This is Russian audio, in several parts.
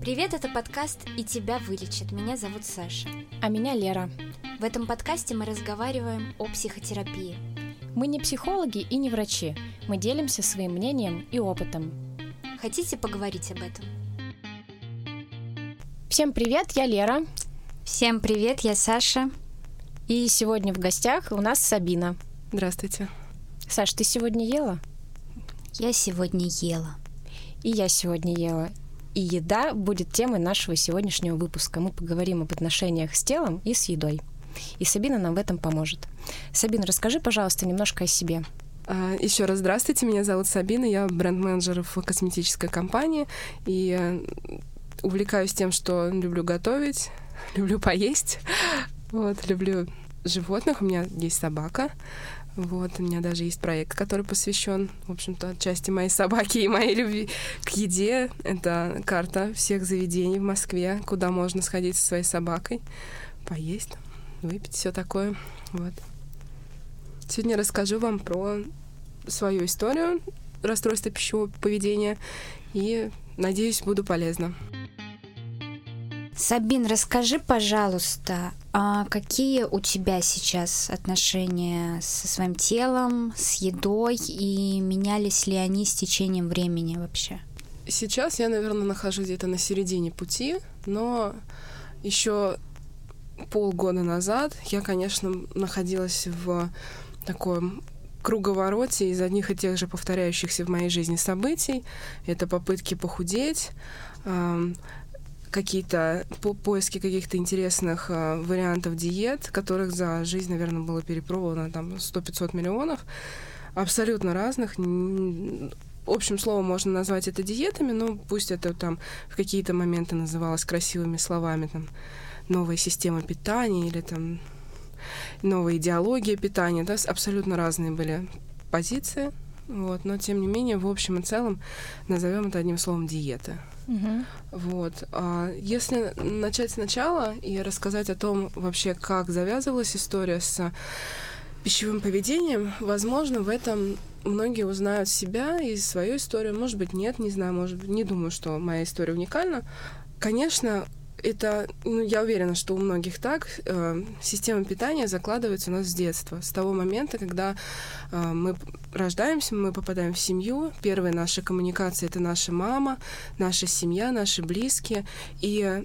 Привет, это подкаст «И тебя вылечат». Меня зовут Саша. А меня Лера. В этом подкасте мы разговариваем о психотерапии. Мы не психологи и не врачи. Мы делимся своим мнением и опытом. Хотите поговорить об этом? Всем привет, я Лера. Всем привет, я Саша. И сегодня в гостях у нас Сабина. Здравствуйте. Саш, ты сегодня ела? Я сегодня ела. И я сегодня ела. И еда будет темой нашего сегодняшнего выпуска. Мы поговорим об отношениях с телом и с едой. И Сабина нам в этом поможет. Сабина, расскажи, пожалуйста, немножко о себе. А, Еще раз здравствуйте, меня зовут Сабина, я бренд-менеджер в косметической компании и э, увлекаюсь тем, что люблю готовить, люблю поесть, вот, люблю животных, у меня есть собака, вот, у меня даже есть проект, который посвящен, в общем-то, части моей собаки и моей любви к еде. Это карта всех заведений в Москве, куда можно сходить со своей собакой, поесть, выпить, все такое. Вот. Сегодня расскажу вам про свою историю расстройства пищевого поведения и, надеюсь, буду полезна. Сабин, расскажи, пожалуйста, а какие у тебя сейчас отношения со своим телом, с едой, и менялись ли они с течением времени вообще? Сейчас я, наверное, нахожусь где-то на середине пути, но еще полгода назад я, конечно, находилась в таком круговороте из одних и тех же повторяющихся в моей жизни событий. Это попытки похудеть, какие-то по поиски каких-то интересных э, вариантов диет, которых за жизнь, наверное, было перепробовано там 100-500 миллионов, абсолютно разных. Общим словом можно назвать это диетами, но пусть это там в какие-то моменты называлось красивыми словами, там новая система питания или там новая идеология питания, да, абсолютно разные были позиции, вот, но тем не менее, в общем и целом, назовем это одним словом диета. Угу. Вот. А если начать сначала и рассказать о том вообще, как завязывалась история с пищевым поведением, возможно, в этом многие узнают себя и свою историю. Может быть, нет, не знаю, может быть, не думаю, что моя история уникальна. Конечно, это, ну, я уверена, что у многих так. Э, система питания закладывается у нас с детства, с того момента, когда э, мы рождаемся, мы попадаем в семью. Первая наша коммуникация это наша мама, наша семья, наши близкие. И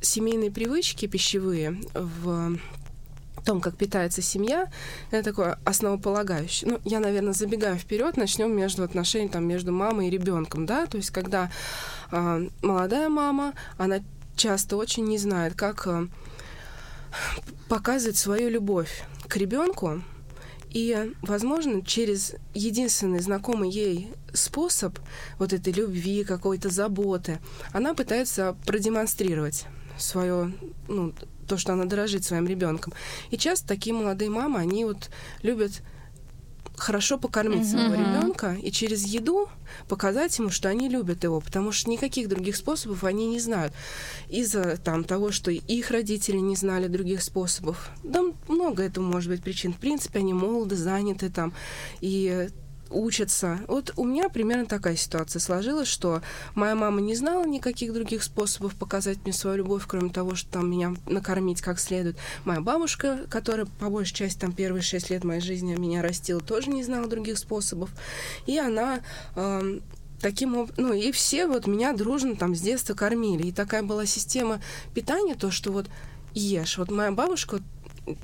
семейные привычки пищевые в том, как питается семья, это такое основополагающее. Ну, я, наверное, забегаю вперед, начнем между отношений там между мамой и ребенком, да, то есть когда э, молодая мама, она часто очень не знает, как э, показывать свою любовь к ребенку. И, возможно, через единственный знакомый ей способ вот этой любви, какой-то заботы, она пытается продемонстрировать свое, ну, то, что она дорожит своим ребенком. И часто такие молодые мамы, они вот любят хорошо покормить mm-hmm. своего ребенка и через еду показать ему, что они любят его, потому что никаких других способов они не знают. Из-за там того, что их родители не знали других способов. Да, много этого может быть причин. В принципе, они молоды, заняты там, и учатся. Вот у меня примерно такая ситуация сложилась, что моя мама не знала никаких других способов показать мне свою любовь, кроме того, что там меня накормить как следует. Моя бабушка, которая по большей части там первые шесть лет моей жизни меня растила, тоже не знала других способов. И она э, таким образом, ну и все вот меня дружно там с детства кормили. И такая была система питания, то, что вот ешь. Вот моя бабушка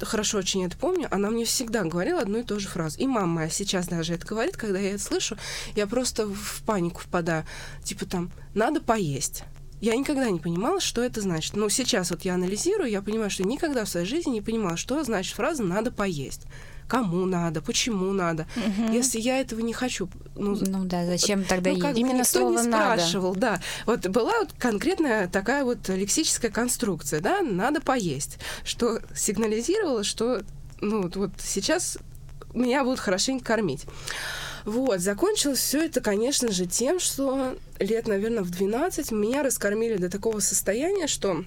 хорошо очень это помню, она мне всегда говорила одну и ту же фразу. И мама сейчас даже это говорит, когда я это слышу, я просто в панику впадаю. Типа там, надо поесть. Я никогда не понимала, что это значит. Но сейчас вот я анализирую, я понимаю, что никогда в своей жизни не понимала, что значит фраза «надо поесть» кому надо, почему надо. Угу. Если я этого не хочу, ну, ну да, зачем тогда ну, как именно никто слово не спрашивал, надо. да. Вот была вот конкретная такая вот лексическая конструкция, да, надо поесть, что сигнализировало, что ну вот сейчас меня будут хорошенько кормить. Вот, закончилось все это, конечно же, тем, что лет, наверное, в 12 меня раскормили до такого состояния, что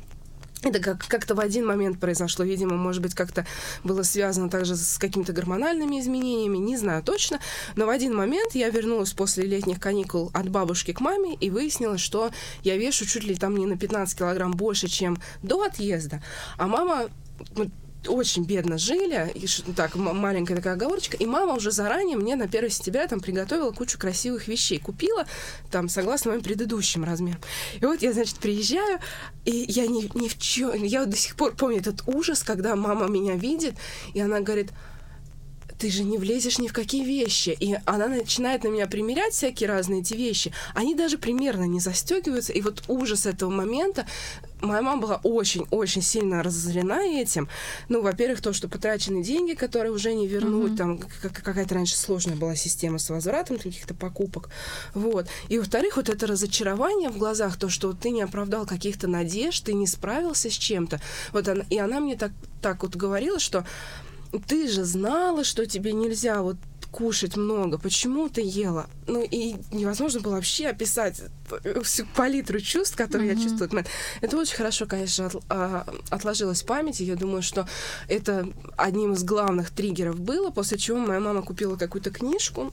это как- как-то в один момент произошло. Видимо, может быть, как-то было связано также с какими-то гормональными изменениями, не знаю точно. Но в один момент я вернулась после летних каникул от бабушки к маме и выяснилось, что я вешу чуть ли там не на 15 килограмм больше, чем до отъезда. А мама ну, очень бедно жили, и так, маленькая такая оговорочка, и мама уже заранее мне на 1 сентября там приготовила кучу красивых вещей, купила там согласно моим предыдущим размерам. И вот я, значит, приезжаю, и я ни, ни в чем, я до сих пор помню этот ужас, когда мама меня видит, и она говорит, ты же не влезешь ни в какие вещи. И она начинает на меня примерять всякие разные эти вещи. Они даже примерно не застегиваются. И вот ужас этого момента. Моя мама была очень-очень сильно разозлена этим. Ну, во-первых, то, что потрачены деньги, которые уже не вернуть, там как- какая-то раньше сложная была система с возвратом каких-то покупок. Вот. И во-вторых, вот это разочарование в глазах, то, что ты не оправдал каких-то надежд, ты не справился с чем-то. Вот она, и она мне так, так вот говорила, что ты же знала, что тебе нельзя вот кушать много, почему ты ела? Ну и невозможно было вообще описать всю палитру чувств, которые я чувствую. Это очень хорошо, конечно, от- а, отложилось в памяти. Я думаю, что это одним из главных триггеров было, после чего моя мама купила какую-то книжку,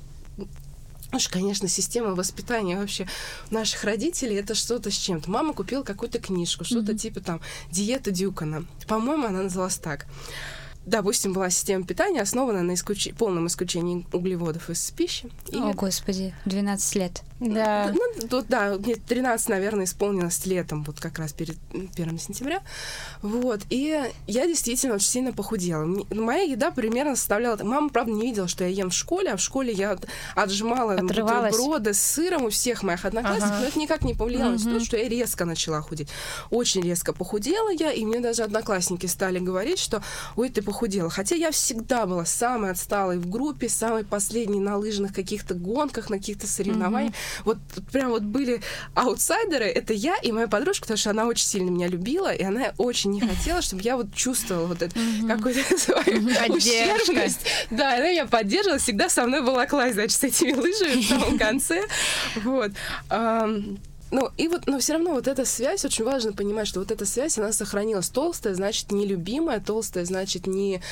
Уж, конечно, система воспитания вообще наших родителей это что-то с чем-то. Мама купила какую-то книжку, что-то типа там диета Дюкана. По-моему, она называлась так. Допустим, была система питания, основана на исключ- полном исключении углеводов из пищи. И О, господи, 12 лет. Да. ну, тут, да, мне 13, наверное, исполнилось летом, вот как раз перед 1 сентября. Вот. И я действительно очень сильно похудела. М- Моя еда примерно составляла... Мама, правда, не видела, что я ем в школе, а в школе я от- отжимала Отрывалась. бутерброды с сыром у всех моих одноклассников, Ага. но это никак не повлияло на то, что я резко начала худеть. Очень резко похудела я, и мне даже одноклассники стали говорить, что ой, ты похудела. Хотя я всегда была самой отсталой в группе, самой последней на лыжных каких-то гонках, на каких-то соревнованиях. Вот прям вот были аутсайдеры, это я и моя подружка, потому что она очень сильно меня любила, и она очень не хотела, чтобы я вот чувствовала вот эту какую-то свою ущербность. Да, она меня поддерживала, всегда со мной волоклась, значит, с этими лыжами в самом конце. Вот. Ну, и вот, но все равно вот эта связь, очень важно понимать, что вот эта связь, она сохранилась. Толстая, значит, нелюбимая, толстая, значит, не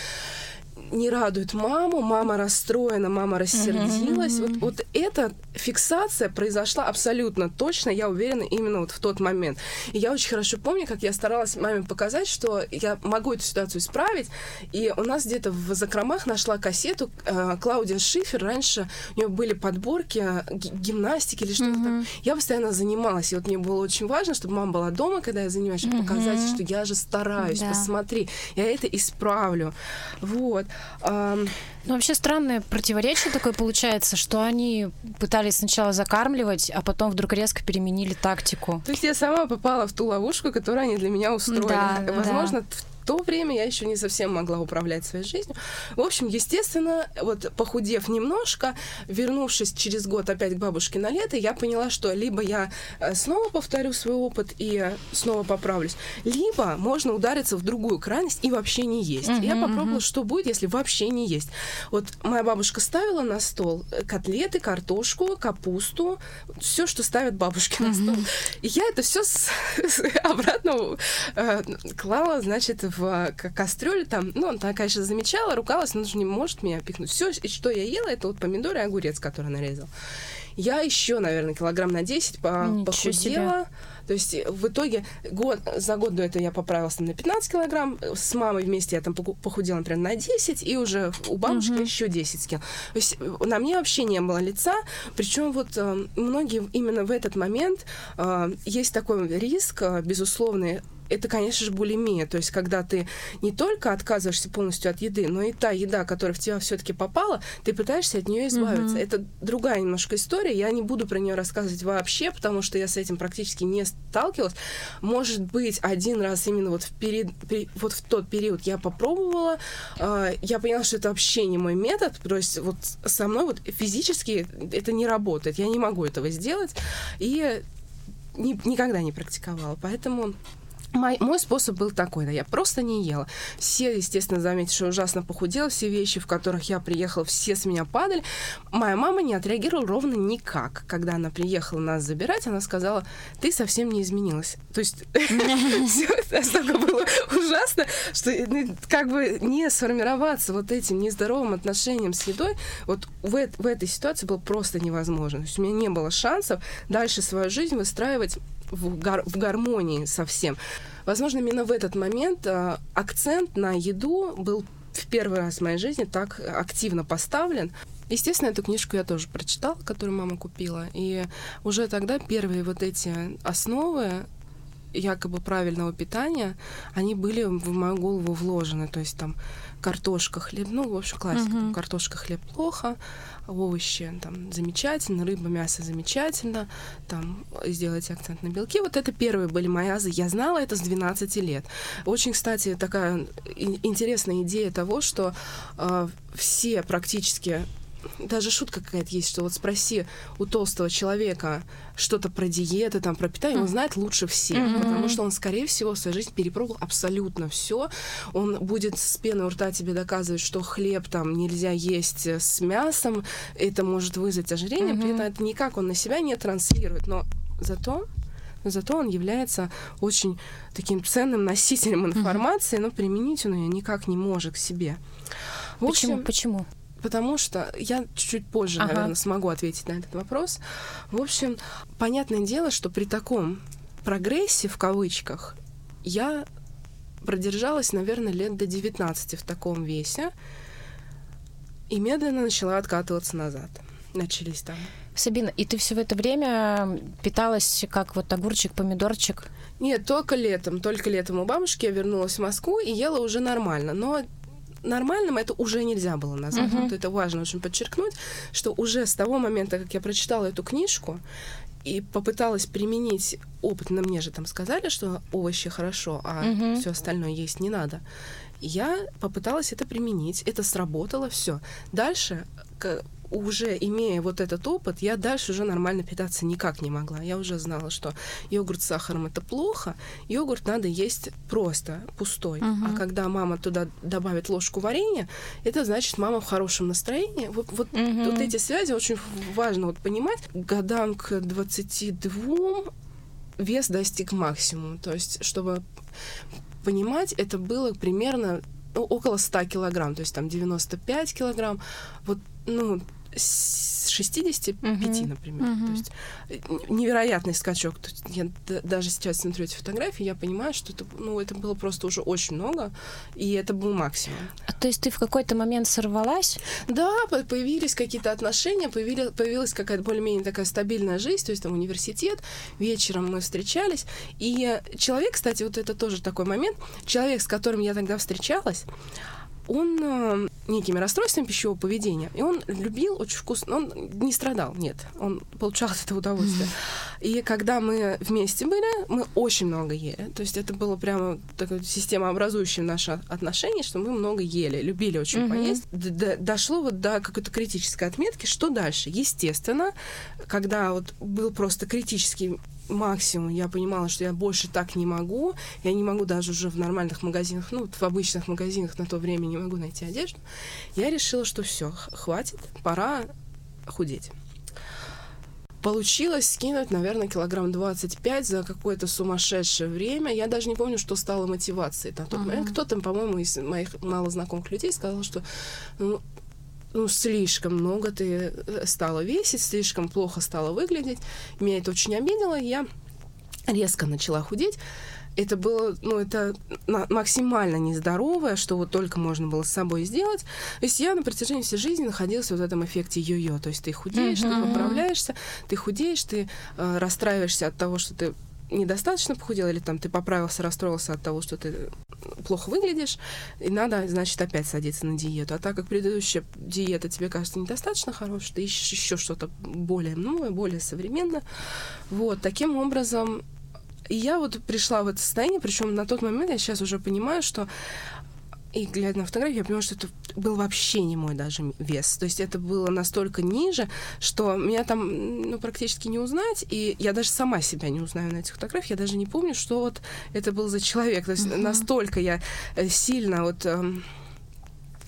не радует маму, мама расстроена, мама рассердилась. Вот, вот эта фиксация произошла абсолютно точно, я уверена, именно вот в тот момент. И я очень хорошо помню, как я старалась маме показать, что я могу эту ситуацию исправить. И у нас где-то в закромах нашла кассету э, Клаудия Шифер. Раньше у нее были подборки э, ги- гимнастики или что-то там. Я постоянно занималась. И вот мне было очень важно, чтобы мама была дома, когда я занимаюсь, чтобы показать, что я же стараюсь, Да. посмотри, я это исправлю. Вот. Ну, вообще странное противоречие такое получается, что они пытались сначала закармливать, а потом вдруг резко переменили тактику. То есть я сама попала в ту ловушку, которую они для меня устроили. Да, да. Возможно, в то время я еще не совсем могла управлять своей жизнью. В общем, естественно, вот похудев немножко, вернувшись через год опять к бабушке на лето, я поняла, что либо я э, снова повторю свой опыт и снова поправлюсь, либо можно удариться в другую крайность и вообще не есть. И я попробовала, что будет, если вообще не есть. Вот моя бабушка ставила на стол э, котлеты, картошку, капусту, все, что ставят бабушки на стол. И я это все обратно э, клала, значит, в э, ка- кастрюлю там. Ну, она, конечно, замечала, ругалась, но же не может меня пихнуть. Все, что я ела, это вот помидоры и огурец, который нарезал. Я еще, наверное, килограмм на 10 по- Ничего себе. То есть э, в итоге год, за год до этого я поправилась там, на 15 килограмм. С мамой вместе я там похудела, например, на 10, и уже у бабушки еще 10 кил. То есть э, на мне вообще не было лица. Причем вот э, многие именно в этот момент э, есть такой риск, э, безусловный, это, конечно же, булимия. То есть, когда ты не только отказываешься полностью от еды, но и та еда, которая в тебя все-таки попала, ты пытаешься от нее избавиться. Это другая немножко история. Я не буду про нее рассказывать вообще, потому что я с этим практически не сталкивалась. Может быть, один раз именно вот в, пери- вот в тот период я попробовала, э, я поняла, что это вообще не мой метод. То есть, вот со мной вот физически это не работает. Я не могу этого сделать. И ни- никогда не практиковала. Поэтому Мой, мой способ был такой, да, я просто не ела. Все, естественно, заметили, что ужасно похудела, все вещи, в которых я приехала, все с меня падали. Моя мама не отреагировала ровно никак. Когда она приехала нас забирать, она сказала, ты совсем не изменилась. То есть все настолько было ужасно, что ну, как бы не сформироваться вот этим нездоровым отношением с едой, вот в этой ситуации было просто невозможно. То есть у меня не было шансов дальше свою жизнь выстраивать в, гар в гармонии со всем. Возможно, именно в этот момент э, акцент на еду был в первый раз в моей жизни так активно поставлен. Естественно, эту книжку я тоже прочитала, которую мама купила. И уже тогда первые вот эти основы якобы правильного питания, они были в мою голову вложены. То есть там картошка, хлеб, ну, в общем, классика. Uh-huh. Картошка, хлеб плохо, овощи там замечательно, рыба, мясо замечательно, там сделать акцент на белки. Вот это первые были мои азы. Я знала это с 12 лет. Очень, кстати, такая интересная идея того, что э, все практически даже шутка какая-то есть, что вот спроси у толстого человека что-то про диеты, там, про питание, mm. он знает лучше всех, mm-hmm. потому что он, скорее всего, в своей жизни перепробовал абсолютно все. Он будет с пеной у рта тебе доказывать, что хлеб там нельзя есть с мясом, это может вызвать ожирение, mm-hmm. при этом это никак он на себя не транслирует, но зато зато он является очень таким ценным носителем информации, mm-hmm. но применить он ее никак не может к себе. В общем, Почему? Почему? Потому что я чуть-чуть позже, ага. наверное, смогу ответить на этот вопрос. В общем, понятное дело, что при таком прогрессе, в кавычках, я продержалась, наверное, лет до 19 в таком весе и медленно начала откатываться назад. Начались там. Сабина, и ты все в это время питалась как вот огурчик, помидорчик? Нет, только летом. Только летом у бабушки я вернулась в Москву и ела уже нормально. Но нормальным это уже нельзя было назвать. Uh-huh. Вот это важно очень подчеркнуть, что уже с того момента, как я прочитала эту книжку и попыталась применить опыт, на мне же там сказали, что овощи хорошо, а uh-huh. все остальное есть не надо. Я попыталась это применить, это сработало, все. Дальше уже имея вот этот опыт, я дальше уже нормально питаться никак не могла. Я уже знала, что йогурт с сахаром это плохо, йогурт надо есть просто, пустой. Uh-huh. А когда мама туда добавит ложку варенья, это значит, мама в хорошем настроении. Вот, вот, uh-huh. вот эти связи очень важно вот понимать. Годам к 22 вес достиг максимума. То есть, чтобы понимать, это было примерно ну, около 100 килограмм, то есть там 95 килограмм. Вот, ну, с 65, uh-huh. например. Uh-huh. То есть э, невероятный скачок. То есть я даже сейчас смотрю эти фотографии, я понимаю, что это, ну, это было просто уже очень много, и это был максимум. А то есть ты в какой-то момент сорвалась? Да, появились какие-то отношения, появились, появилась какая-то более-менее такая стабильная жизнь, то есть там университет, вечером мы встречались, и человек, кстати, вот это тоже такой момент, человек, с которым я тогда встречалась, он э, некими расстройствами пищевого поведения, и он любил очень вкусно, он не страдал, нет, он получал этого удовольствие. И когда мы вместе были, мы очень много ели, то есть это было прямо такая системообразующее наше отношение, что мы много ели, любили очень mm-hmm. поесть. Д Дошло вот до какой-то критической отметки, что дальше? Естественно, когда вот был просто критический максимум. Я понимала, что я больше так не могу. Я не могу даже уже в нормальных магазинах, ну, в обычных магазинах на то время не могу найти одежду. Я решила, что все, хватит, пора худеть. Получилось скинуть, наверное, килограмм 25 за какое-то сумасшедшее время. Я даже не помню, что стало мотивацией на тот uh-huh. Кто-то, по-моему, из моих малознакомых людей сказал, что ну, ну, слишком много ты э, стала весить, слишком плохо стала выглядеть. Меня это очень обидело, и я резко начала худеть. Это было, ну, это максимально нездоровое, что вот только можно было с собой сделать. То есть я на протяжении всей жизни находилась вот в этом эффекте йо-йо. То есть ты худеешь, mm-hmm. ты поправляешься, ты худеешь, ты э, расстраиваешься от того, что ты недостаточно похудел, или там ты поправился, расстроился от того, что ты плохо выглядишь, и надо, значит, опять садиться на диету. А так как предыдущая диета тебе кажется недостаточно хорошей, ты ищешь еще что-то более новое, более современное. Вот, таким образом, и я вот пришла в это состояние, причем на тот момент я сейчас уже понимаю, что и глядя на фотографии, я понимаю, что это был вообще не мой даже вес. То есть это было настолько ниже, что меня там ну, практически не узнать, и я даже сама себя не узнаю на этих фотографиях, я даже не помню, что вот это был за человек. То есть uh-huh. настолько я э, сильно вот эм,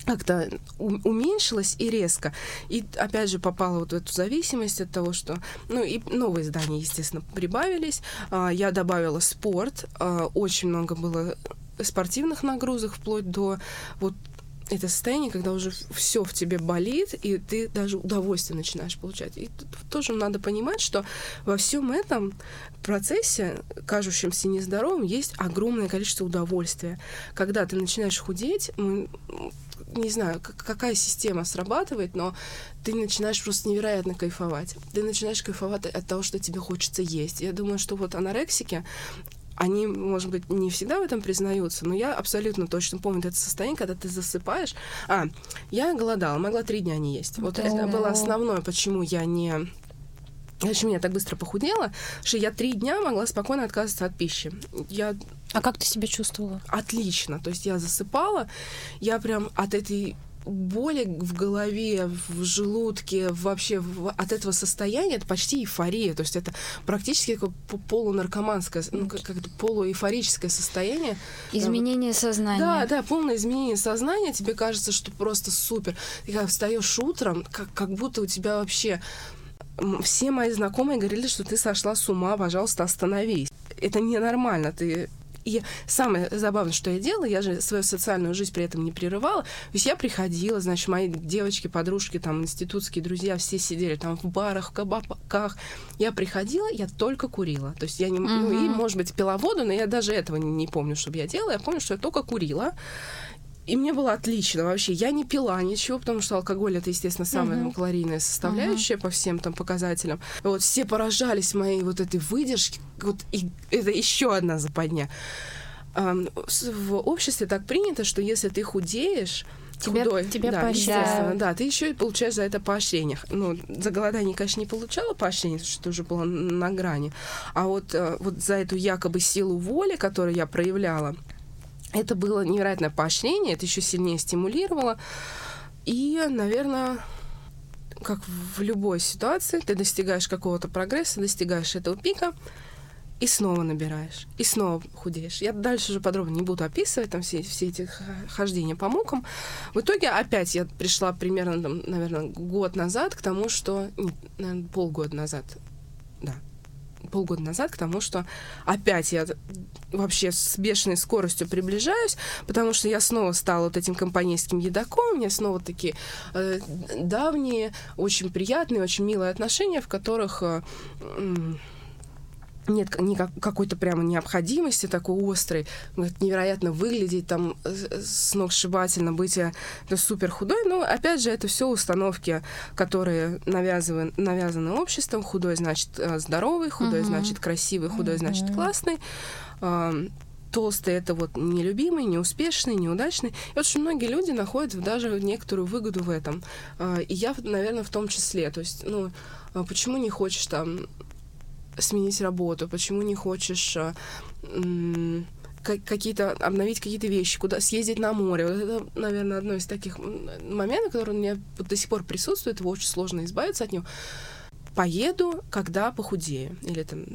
как-то уменьшилась и резко. И опять же попала вот в эту зависимость от того, что... Ну и новые издания, естественно, прибавились. А, я добавила спорт. А, очень много было спортивных нагрузок, вплоть до вот это состояние, когда уже все в тебе болит, и ты даже удовольствие начинаешь получать. И тут тоже надо понимать, что во всем этом процессе, кажущемся нездоровым, есть огромное количество удовольствия. Когда ты начинаешь худеть, не знаю, какая система срабатывает, но ты начинаешь просто невероятно кайфовать. Ты начинаешь кайфовать от того, что тебе хочется есть. Я думаю, что вот анорексики, они, может быть, не всегда в этом признаются, но я абсолютно точно помню это состояние, когда ты засыпаешь. А, я голодала, могла три дня не есть. Вот это было основное, почему я не Почему я так быстро похудела, что я три дня могла спокойно отказываться от пищи. Я... А как ты себя чувствовала? Отлично. То есть я засыпала, я прям от этой боли в голове, в желудке, вообще в, от этого состояния это почти эйфория. То есть это практически как полунаркоманское, ну, как, как полуэйфорическое состояние. Изменение сознания. Да, да, полное изменение сознания. Тебе кажется, что просто супер. Ты как встаешь утром, как, как будто у тебя вообще все мои знакомые говорили, что ты сошла с ума, пожалуйста, остановись. Это ненормально, ты и самое забавное, что я делала, я же свою социальную жизнь при этом не прерывала. То есть я приходила, значит, мои девочки, подружки, там, институтские друзья, все сидели там в барах, в кабаках. Я приходила, я только курила. То есть я не... Uh-huh. Ну, и, может быть, пила воду, но я даже этого не, не помню, чтобы я делала. Я помню, что я только курила. И мне было отлично вообще. Я не пила ничего, потому что алкоголь это, естественно, самая uh-huh. калорийная составляющая uh-huh. по всем там показателям. Вот все поражались моей вот этой выдержке. Вот и это еще одна западня. В обществе так принято, что если ты худеешь, Тебя, худой. Тебя да, естественно, да. Ты еще и получаешь за это поощрение. Ну, за голодание, конечно, не получала поощрение, потому что уже было на грани. А вот, э, вот за эту якобы силу воли, которую я проявляла, это было невероятное поощрение, это еще сильнее стимулировало. И, наверное, как в любой ситуации, ты достигаешь какого-то прогресса, достигаешь этого пика, и снова набираешь, и снова худеешь. Я дальше уже подробно не буду описывать там все, все эти хождения по мукам. В итоге опять я пришла примерно, там, наверное, год назад к тому, что... Нет, наверное, полгода назад. Да, полгода назад к тому, что опять я вообще с бешеной скоростью приближаюсь, потому что я снова стала вот этим компанейским едоком, у меня снова такие э, давние, очень приятные, очень милые отношения, в которых э, нет никак, какой-то прямо необходимости такой острой, невероятно выглядеть там э, с ног сшибательно, быть да, э, супер худой, но опять же это все установки, которые навязаны, навязаны обществом. Худой значит э, здоровый, худой uh-huh. значит красивый, худой uh-huh. значит классный. Толстый это вот нелюбимый, неуспешный, неудачный. И очень многие люди находят даже некоторую выгоду в этом. И я, наверное, в том числе. То есть, ну, почему не хочешь там сменить работу, почему не хочешь э, какие-то обновить какие-то вещи, куда съездить на море. Вот это, наверное, одно из таких моментов, который у меня до сих пор присутствует, его очень сложно избавиться от него. Поеду, когда похудею. Или там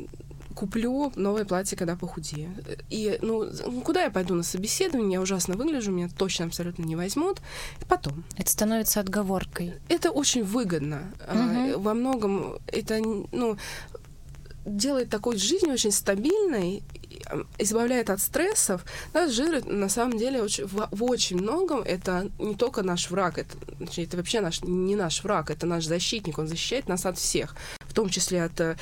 куплю новое платье, когда похудею. И, ну, куда я пойду на собеседование? Я ужасно выгляжу, меня точно абсолютно не возьмут. И потом. Это становится отговоркой. Это очень выгодно. Угу. Во многом это, ну, делает такой жизнь очень стабильной, избавляет от стрессов. Да, жир на самом деле очень, в, в очень многом это не только наш враг, это, это вообще наш, не наш враг, это наш защитник, он защищает нас от всех, в том числе от э,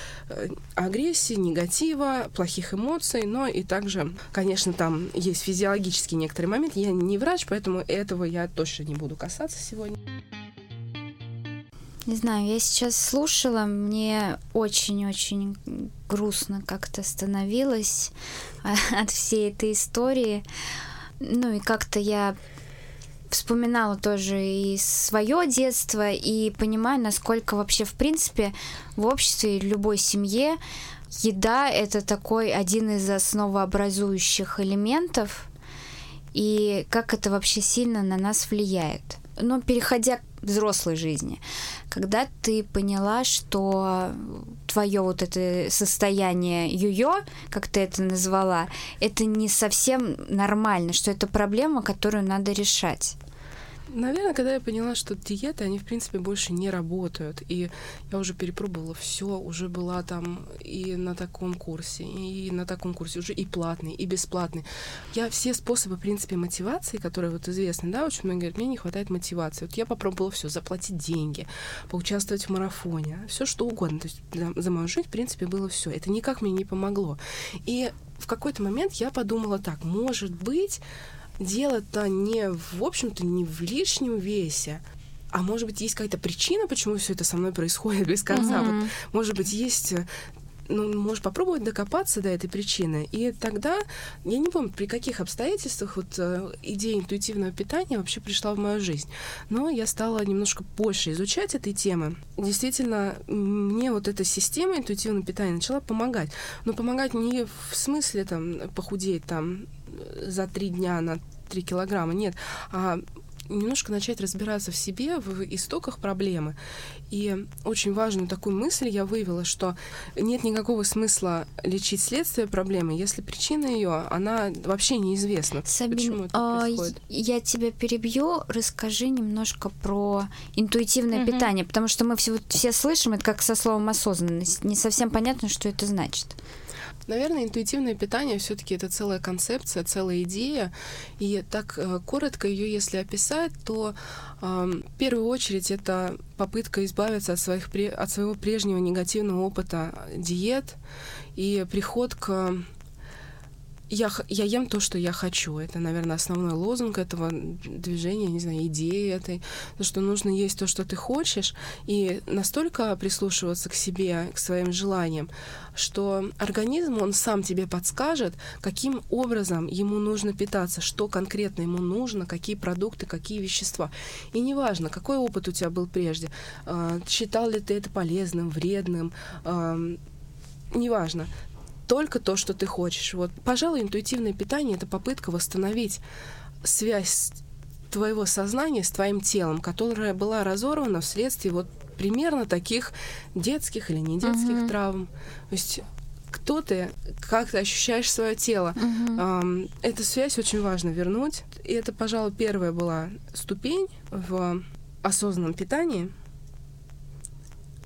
агрессии, негатива, плохих эмоций, но и также, конечно, там есть физиологические некоторые моменты. Я не врач, поэтому этого я точно не буду касаться сегодня. Не знаю, я сейчас слушала, мне очень-очень грустно как-то становилось от всей этой истории. Ну и как-то я вспоминала тоже и свое детство, и понимаю, насколько вообще, в принципе, в обществе, в любой семье еда — это такой один из основообразующих элементов, и как это вообще сильно на нас влияет. но переходя взрослой жизни, когда ты поняла, что твое вот это состояние юё, как ты это назвала, это не совсем нормально, что это проблема, которую надо решать. Наверное, когда я поняла, что диеты, они, в принципе, больше не работают. И я уже перепробовала все, уже была там и на таком курсе, и на таком курсе, уже и платный, и бесплатный. Я все способы, в принципе, мотивации, которые вот известны, да, очень многие говорят, мне не хватает мотивации. Вот я попробовала все, заплатить деньги, поучаствовать в марафоне, все что угодно. То есть за мою жизнь, в принципе, было все. Это никак мне не помогло. И в какой-то момент я подумала так, может быть, дело-то не, в общем-то, не в лишнем весе, а может быть, есть какая-то причина, почему все это со мной происходит без конца. Mm-hmm. Вот, может быть, есть э, ну, можешь попробовать докопаться до этой причины. И тогда, я не помню, при каких обстоятельствах вот э, идея интуитивного питания вообще пришла в мою жизнь. Но я стала немножко больше изучать этой темы. Действительно, мне вот эта система интуитивного питания начала помогать. Но помогать не в смысле там похудеть там за три дня на три килограмма, нет, а немножко начать разбираться в себе, в истоках проблемы. И очень важную такую мысль я вывела, что нет никакого смысла лечить следствие проблемы, если причина ее, она вообще неизвестна. Сабин, Почему это а, происходит? Я тебя перебью, расскажи немножко про интуитивное угу. питание, потому что мы все, все слышим это как со словом осознанность. Не совсем понятно, что это значит. Наверное, интуитивное питание все-таки это целая концепция, целая идея. И так э, коротко ее, если описать, то э, в первую очередь это попытка избавиться от, своих, от своего прежнего негативного опыта диет и приход к я, я ем то, что я хочу. Это, наверное, основной лозунг этого движения, не знаю, идеи этой. То, что нужно есть то, что ты хочешь, и настолько прислушиваться к себе, к своим желаниям, что организм, он сам тебе подскажет, каким образом ему нужно питаться, что конкретно ему нужно, какие продукты, какие вещества. И неважно, какой опыт у тебя был прежде, а, считал ли ты это полезным, вредным, неважно только то, что ты хочешь. Вот, пожалуй, интуитивное питание это попытка восстановить связь твоего сознания с твоим телом, которая была разорвана вследствие вот примерно таких детских или не детских uh-huh. травм. То есть кто ты, как ты ощущаешь свое тело. Uh-huh. Эту связь очень важно вернуть. И это, пожалуй, первая была ступень в осознанном питании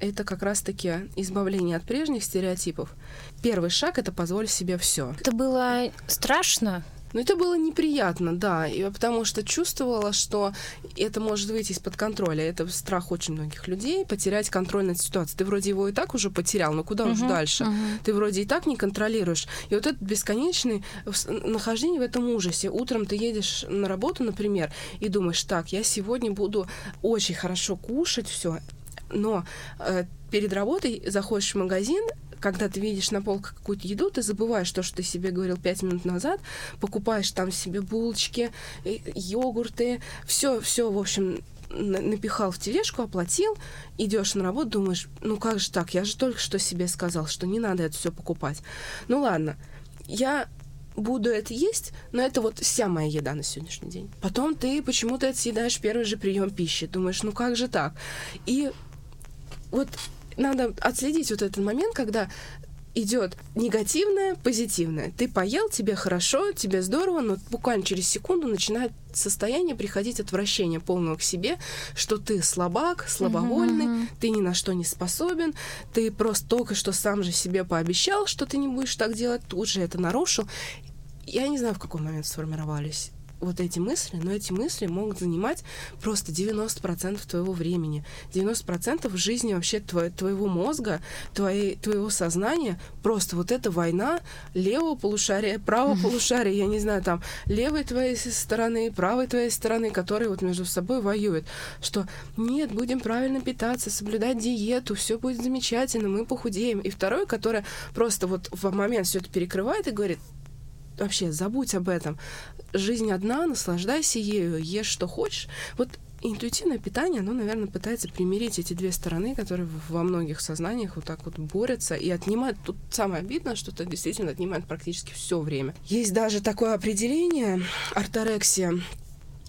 это как раз-таки избавление от прежних стереотипов. Первый шаг — это позволить себе все. Это было страшно? Ну, это было неприятно, да, и, потому что чувствовала, что это может выйти из-под контроля. Это страх очень многих людей, потерять контроль над ситуацией. Ты вроде его и так уже потерял, но куда uh-huh, уж дальше? Uh-huh. Ты вроде и так не контролируешь. И вот это бесконечное нахождение в этом ужасе. Утром ты едешь на работу, например, и думаешь, так, я сегодня буду очень хорошо кушать все, но э, перед работой заходишь в магазин, когда ты видишь на полках какую-то еду, ты забываешь то, что ты себе говорил пять минут назад, покупаешь там себе булочки, э, йогурты, все, все, в общем, напихал в тележку, оплатил, идешь на работу, думаешь, ну как же так, я же только что себе сказал, что не надо это все покупать. Ну ладно, я буду это есть, но это вот вся моя еда на сегодняшний день. Потом ты почему-то это съедаешь первый же прием пищи, думаешь, ну как же так? И вот надо отследить вот этот момент, когда идет негативное, позитивное. Ты поел, тебе хорошо, тебе здорово, но буквально через секунду начинает состояние приходить отвращение полного к себе, что ты слабак, слабовольный, uh-huh, uh-huh. ты ни на что не способен, ты просто только что сам же себе пообещал, что ты не будешь так делать, тут же это нарушил. Я не знаю, в какой момент сформировались вот эти мысли, но эти мысли могут занимать просто 90% твоего времени, 90% жизни вообще твоего, твоего мозга, твоей, твоего сознания. Просто вот эта война левого полушария, правого полушария, я не знаю, там, левой твоей стороны, правой твоей стороны, которые вот между собой воюют. Что нет, будем правильно питаться, соблюдать диету, все будет замечательно, мы похудеем. И второе, которое просто вот в момент все это перекрывает и говорит, вообще забудь об этом. Жизнь одна, наслаждайся ею, ешь что хочешь. Вот интуитивное питание, оно, наверное, пытается примирить эти две стороны, которые во многих сознаниях вот так вот борются и отнимают. Тут самое обидное, что это действительно отнимает практически все время. Есть даже такое определение орторексия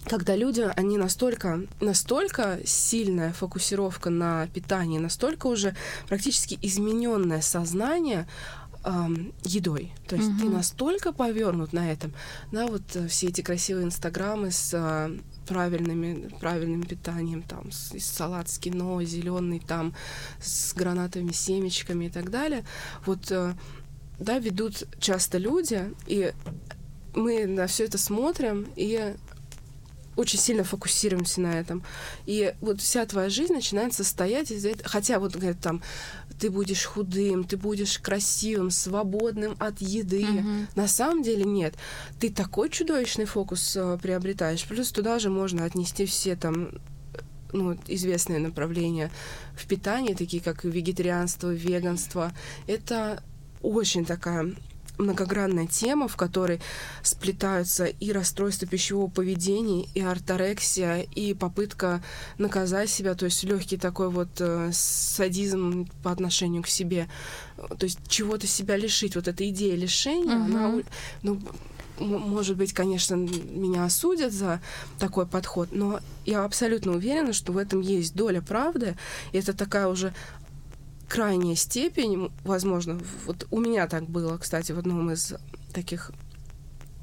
когда люди, они настолько, настолько сильная фокусировка на питании, настолько уже практически измененное сознание эм, едой. То есть mm-hmm. ты настолько повернут на этом, да, вот э, все эти красивые инстаграмы с э, правильными, правильным питанием, там, с, салат с кино, зеленый, там, с гранатовыми семечками и так далее. Вот, э, да, ведут часто люди, и мы на все это смотрим, и очень сильно фокусируемся на этом. И вот вся твоя жизнь начинает состоять из этого. Хотя вот, говорят, там, ты будешь худым, ты будешь красивым, свободным от еды. Mm-hmm. На самом деле нет. Ты такой чудовищный фокус э, приобретаешь. Плюс туда же можно отнести все там ну, известные направления в питании, такие как вегетарианство, веганство. Это очень такая многогранная тема, в которой сплетаются и расстройства пищевого поведения, и орторексия, и попытка наказать себя, то есть легкий такой вот э, садизм по отношению к себе, то есть чего-то себя лишить. Вот эта идея лишения, uh-huh. она, ну, может быть, конечно, меня осудят за такой подход, но я абсолютно уверена, что в этом есть доля правды. И это такая уже крайняя степень, возможно, вот у меня так было, кстати, в одном из таких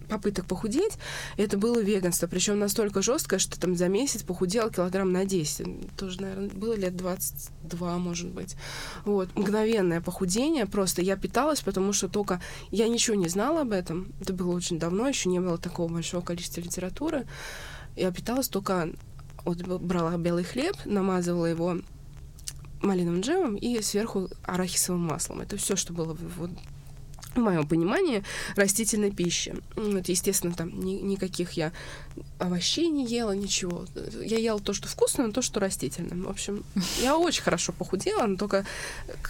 попыток похудеть, это было веганство. Причем настолько жесткое, что там за месяц похудел килограмм на 10. Тоже, наверное, было лет 22, может быть. Вот. Мгновенное похудение. Просто я питалась, потому что только я ничего не знала об этом. Это было очень давно, еще не было такого большого количества литературы. Я питалась только... Вот брала белый хлеб, намазывала его малиновым джемом и сверху арахисовым маслом. Это все, что было вот в моем понимании, растительной пищи. Вот, естественно, там ни, никаких я овощей не ела, ничего. Я ела то, что вкусно, но то, что растительное. В общем, я очень хорошо похудела, но только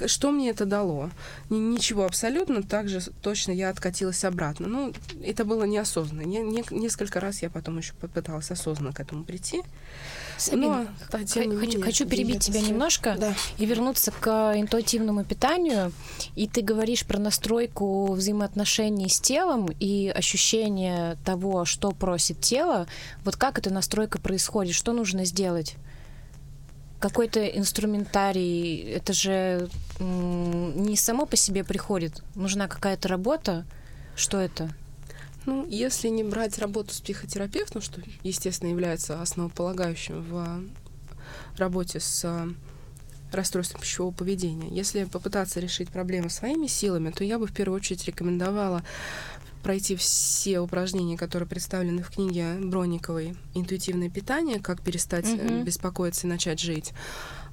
что мне это дало? Ничего абсолютно, так же точно я откатилась обратно. Ну, это было неосознанно. Не, не, несколько раз я потом еще попыталась осознанно к этому прийти. Сабина, Но, да, хочу, хочу перебить тебя все... немножко да. и вернуться к интуитивному питанию. И ты говоришь про настройку взаимоотношений с телом и ощущение того, что просит тело. Вот как эта настройка происходит? Что нужно сделать? Какой-то инструментарий, это же не само по себе приходит. Нужна какая-то работа. Что это? Ну, если не брать работу с психотерапевтом, что, естественно, является основополагающим в работе с расстройством пищевого поведения. Если попытаться решить проблему своими силами, то я бы в первую очередь рекомендовала пройти все упражнения, которые представлены в книге Бронниковой «Интуитивное питание. Как перестать mm-hmm. беспокоиться и начать жить»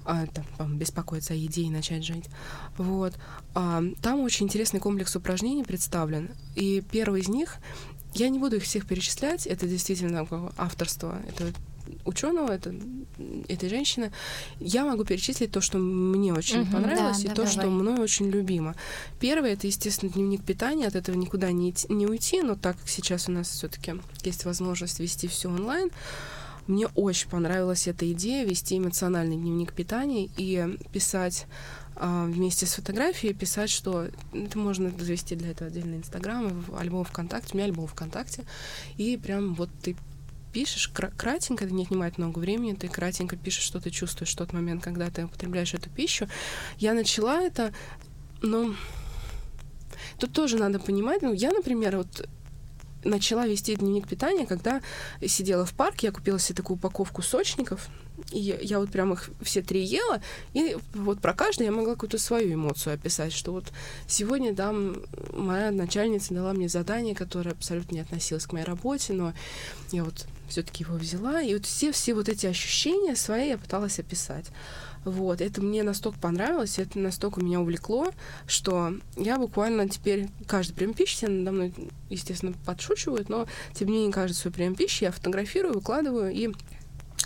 а, там, беспокоиться о еде и начать жить. Вот. А, там очень интересный комплекс упражнений представлен. И первый из них, я не буду их всех перечислять, это действительно авторство, это ученого, это, этой женщины, я могу перечислить то, что мне очень угу, понравилось, да, и да, то, давай. что мной очень любимо. Первое это, естественно, дневник питания, от этого никуда не, не уйти, но так как сейчас у нас все-таки есть возможность вести все онлайн, мне очень понравилась эта идея вести эмоциональный дневник питания и писать а, вместе с фотографией писать, что это можно завести для этого отдельный Инстаграм, альбом ВКонтакте, у меня альбом ВКонтакте, и прям вот ты пишешь кратенько, это не отнимает много времени, ты кратенько пишешь, что ты чувствуешь в тот момент, когда ты употребляешь эту пищу. Я начала это, но тут тоже надо понимать, ну, я, например, вот начала вести дневник питания, когда сидела в парке, я купила себе такую упаковку сочников, и я, вот прям их все три ела, и вот про каждый я могла какую-то свою эмоцию описать, что вот сегодня, да, моя начальница дала мне задание, которое абсолютно не относилось к моей работе, но я вот все-таки его взяла, и вот все, все вот эти ощущения свои я пыталась описать. Вот, это мне настолько понравилось, это настолько меня увлекло, что я буквально теперь каждый прием пищи, все надо мной, естественно, подшучивают, но тем не менее каждый свой прием пищи я фотографирую, выкладываю и